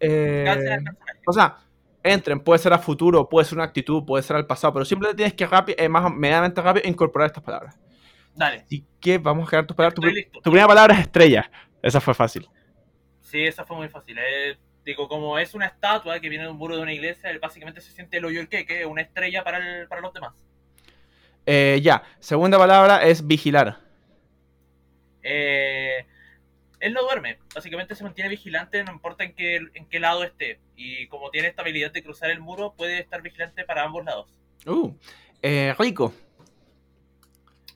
eh, o sea, entren. Puede ser a futuro, puede ser una actitud, puede ser al pasado, pero simplemente tienes que rápido, eh, más medianamente rápido incorporar estas palabras. Dale. Así que vamos a crear tus palabras. Tu, primera palabra es estrella. Esa fue fácil. Sí, esa fue muy fácil. eh. digo, como es una estatua que viene de un muro de una iglesia, él básicamente se siente el hoyo el queque, una estrella para, el, para los demás. Eh, ya, segunda palabra es vigilar. Eh, él no duerme, básicamente se mantiene vigilante, no importa en qué, en qué lado esté. Y como tiene esta habilidad de cruzar el muro, puede estar vigilante para ambos lados. Uh, eh, rico.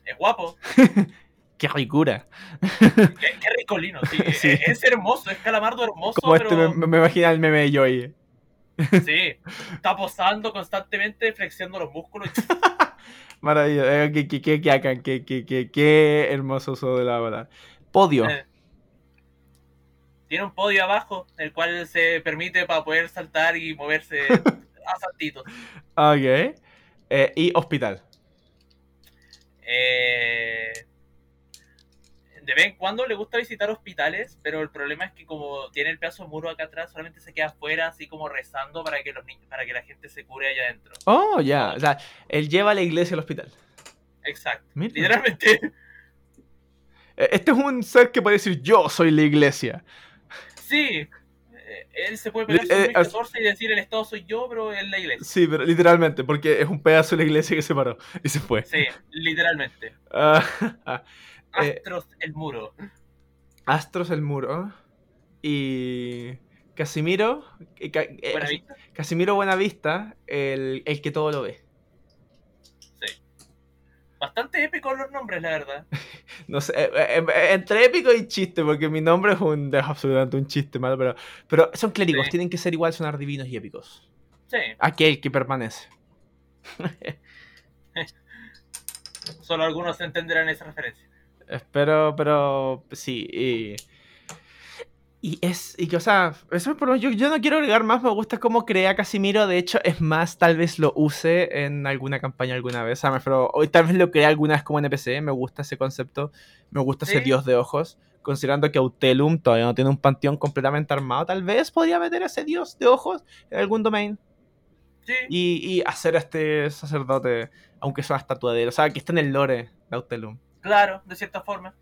Es guapo, Qué ricura. qué, qué ricolino, sí. Sí. Es, es hermoso, es calamardo hermoso, Como este pero me, me imagina el meme de Joy. sí, está posando constantemente, flexiando los músculos. Maravilloso. Eh, qué, qué, qué, qué, hagan, qué, qué, qué, qué hermoso uso de la palabra. Podio. Eh, Tiene un podio abajo, el cual se permite para poder saltar y moverse a saltitos. Ok. Eh, y hospital. Eh, de vez en cuando le gusta visitar hospitales, pero el problema es que como tiene el pedazo de muro acá atrás, solamente se queda afuera, así como rezando para que los niños, para que la gente se cure allá adentro. Oh, ya. O sea, él lleva a la iglesia al hospital. Exacto. Mira. Literalmente. Eh, Este es un ser que puede decir yo soy la iglesia. Sí. Eh, Él se puede pegar Eh, eh, 2014 y decir el Estado soy yo, pero es la iglesia. Sí, pero literalmente, porque es un pedazo de la iglesia que se paró y se fue. Sí, literalmente. Ah, eh, Astros el muro. Astros el muro. Y. Casimiro. eh, eh, Buena vista. Casimiro Buenavista, el, el que todo lo ve. Sí. Bastante épicos los nombres, la verdad. No sé, eh, entre épico y chiste, porque mi nombre es, un, es absolutamente un chiste malo, pero, pero son clérigos, Sí. tienen que ser igual, sonar divinos y épicos. Sí. Aquel que permanece. Solo algunos entenderán esa referencia. Espero, pero sí. Y, y es. Y que, o sea, eso es por, yo, yo no quiero agregar más. Me gusta cómo crea Casimiro. De hecho, es más, tal vez lo use en alguna campaña alguna vez. O sea, hoy tal vez lo crea alguna vez como NPC. Me gusta ese concepto. Me gusta ese Sí. dios de ojos. Considerando que Autelum todavía no tiene un panteón completamente armado, tal vez podría meter a ese dios de ojos en algún domain Sí. y, y hacer a este sacerdote, aunque sea una estatua de él. O sea, que esté en el lore de Autelum. Claro, de cierta forma.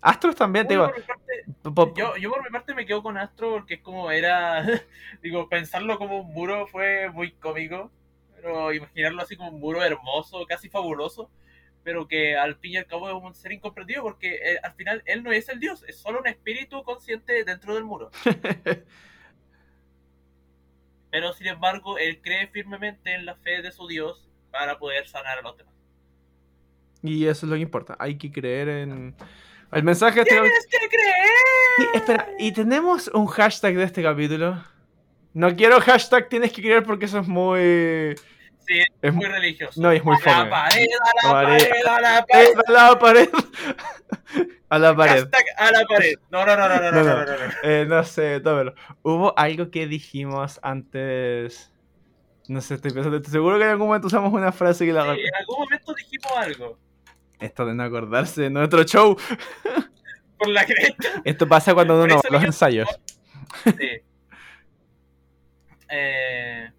Astros también, te digo. parte, yo, yo por mi parte me quedo con Astro porque es como era, digo, pensarlo como un muro fue muy cómico, pero imaginarlo así como un muro hermoso, casi fabuloso, pero que al fin y al cabo es un ser incomprendido porque eh, al final él no es el dios, es solo un espíritu consciente dentro del muro. Pero sin embargo, él cree firmemente en la fe de su dios para poder sanar a los demás. Y eso es lo que importa. Hay que creer en. El mensaje de este ¡Tienes que creer! Y, espera, ¿y tenemos un hashtag de este capítulo? No quiero hashtag tienes que creer porque eso es muy. Sí, es muy religioso. No, es muy fome. La pared, a la, pared, a la eh, pared. A la pared. a la pared. Hashtag a la pared. No, no, no, no, no, no, no. No, no. Eh, no sé, tómelo. Hubo algo que dijimos antes. No sé, estoy pensando. Seguro que en algún momento usamos una frase que la. Sí, en algún momento dijimos algo. Esto de no acordarse de nuestro show. Por la cresta. Esto pasa cuando uno va los yo- ensayos. Sí. Eh,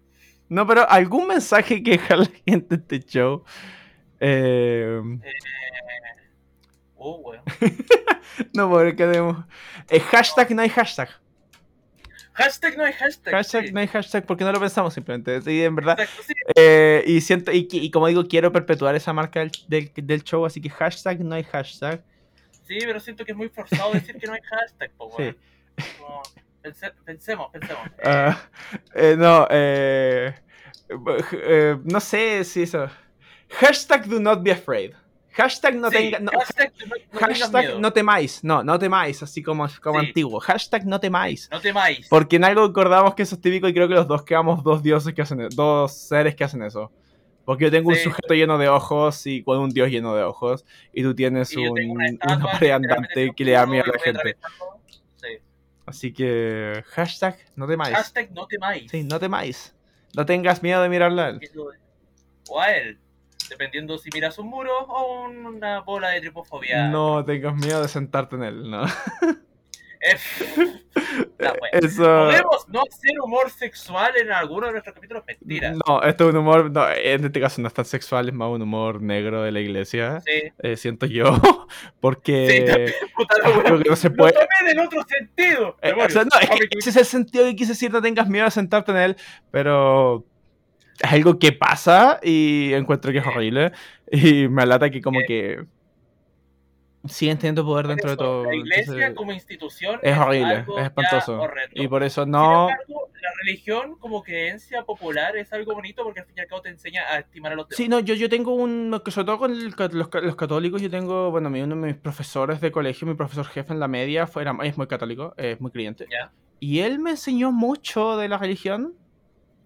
No, pero algún mensaje que dejar la gente en este show. Eh, oh, weón. no, porque quedemos. Eh, hashtag no hay hashtag. Hashtag no hay hashtag. Hashtag sí. no hay hashtag porque no lo pensamos simplemente. Sí, en verdad. Exacto, sí. Eh, y siento, y, y como digo, quiero perpetuar esa marca del, del, del show, así que hashtag no hay hashtag. Sí, pero siento que es muy forzado decir que no hay hashtag, po. Sí. Como, pense- pensemos, pensemos. Ah, eh, no, eh, no sé si eso. Hashtag do not be afraid. Hashtag no sí, tenga. no- hashtag no, no tengas hashtag miedo. no temáis. No, no temáis, así como, como Sí. antiguo. Hashtag no temáis. No temáis. Porque en algo acordamos que eso es típico y creo que los dos quedamos dos dioses que hacen e- dos seres que hacen eso. Porque yo tengo un sujeto lleno de ojos y con un dios lleno de ojos. Y tú tienes un, una pared andante que le da miedo a la gente. Así que hashtag no temáis. Hashtag no temáis. Sí, no temáis. No tengas miedo de mirarla a él. O a él. Dependiendo si miras un muro o una bola de tripofobia. No tengas miedo de sentarte en él, ¿no? Eso... ¿Podemos no hacer humor sexual en alguno de nuestros capítulos? Mentira. No, esto es un humor, no, en este caso no es tan sexual, es más un humor negro de la iglesia, Sí. eh, siento yo, porque Sí, también, puta que no se Lo puede... tomé del otro sentido. Eh, o sea, no, es que Comic- ese es el sentido que quise decir, no tengas miedo de sentarte en él, pero es algo que pasa y encuentro que es horrible y me alata que como Eh. que siguen teniendo poder dentro de Eso, todo. La iglesia entonces- como institución es horrible, es ya espantoso. Y por eso Sin no... embargo, la religión como creencia popular es algo bonito porque al fin y al cabo te enseña a estimar a los demás. Sí, no, yo, yo tengo un, sobre todo con el los, los católicos, yo tengo, bueno, uno de mis profesores de colegio, mi profesor jefe en la media, fue, era- es muy católico, es muy creyente. Ya. Y él me enseñó mucho de la religión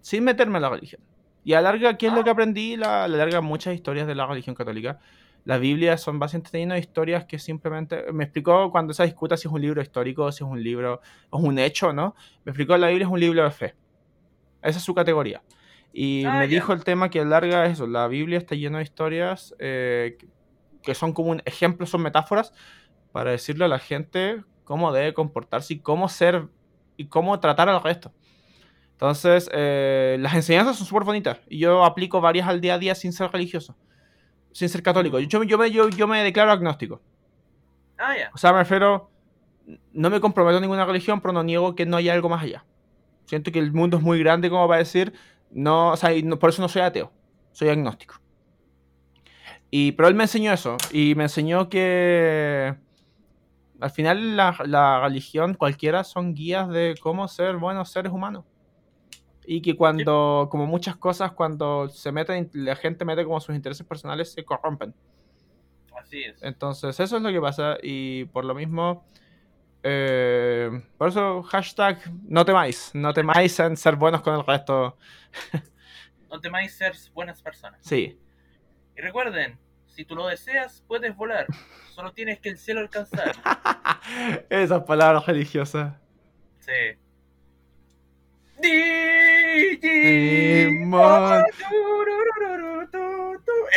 sin meterme en la religión. Y a la larga, ¿qué es lo Ah. que aprendí? La, a la larga, muchas historias de la religión católica. La Biblia son básicamente llenas de historias que simplemente... Me explicó cuando se discuta si es un libro histórico, si es un libro, o es un hecho, ¿no? Me explicó la Biblia es un libro de fe. Esa es su categoría. Y Ah, me ya. dijo el tema que larga es eso, la Biblia está llena de historias eh, que- que son como un ejemplo, son metáforas para decirle a la gente cómo debe comportarse y cómo ser y cómo tratar al resto. Entonces, eh, las enseñanzas son súper bonitas y yo aplico varias al día a día sin ser religioso, sin ser católico. Yo, yo, me, yo, yo me declaro agnóstico. Ah, ya. O sea, me refiero, no me comprometo a ninguna religión, pero no niego que no haya algo más allá. Siento que el mundo es muy grande como para decir, no, o sea, no- por eso no soy ateo, soy agnóstico. Y, pero él me enseñó eso, y me enseñó que al final la, la religión, cualquiera, son guías de cómo ser buenos seres humanos. Y que cuando, como muchas cosas, cuando se meten, la gente mete como sus intereses personales, se corrompen. Así es. Entonces, eso es lo que pasa. Y por lo mismo, eh, por eso, hashtag no temáis. No temáis en ser buenos con el resto. No temáis ser buenas personas. Sí. Y recuerden, si tú lo deseas, puedes volar. Solo tienes que el cielo alcanzar. Esas palabras religiosas. Sí. Digimon.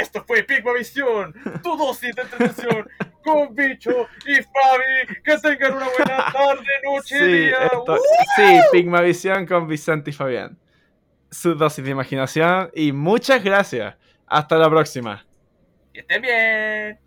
Esto fue Pigma Visión, tu dosis de entretención con Bicho y Fabi. Que tengan una buena tarde, noche, Sí, día. esto- sí, Pigmavisión con Vicente y Fabián. Su dosis de imaginación. Y muchas gracias. Hasta la próxima. Que estén bien.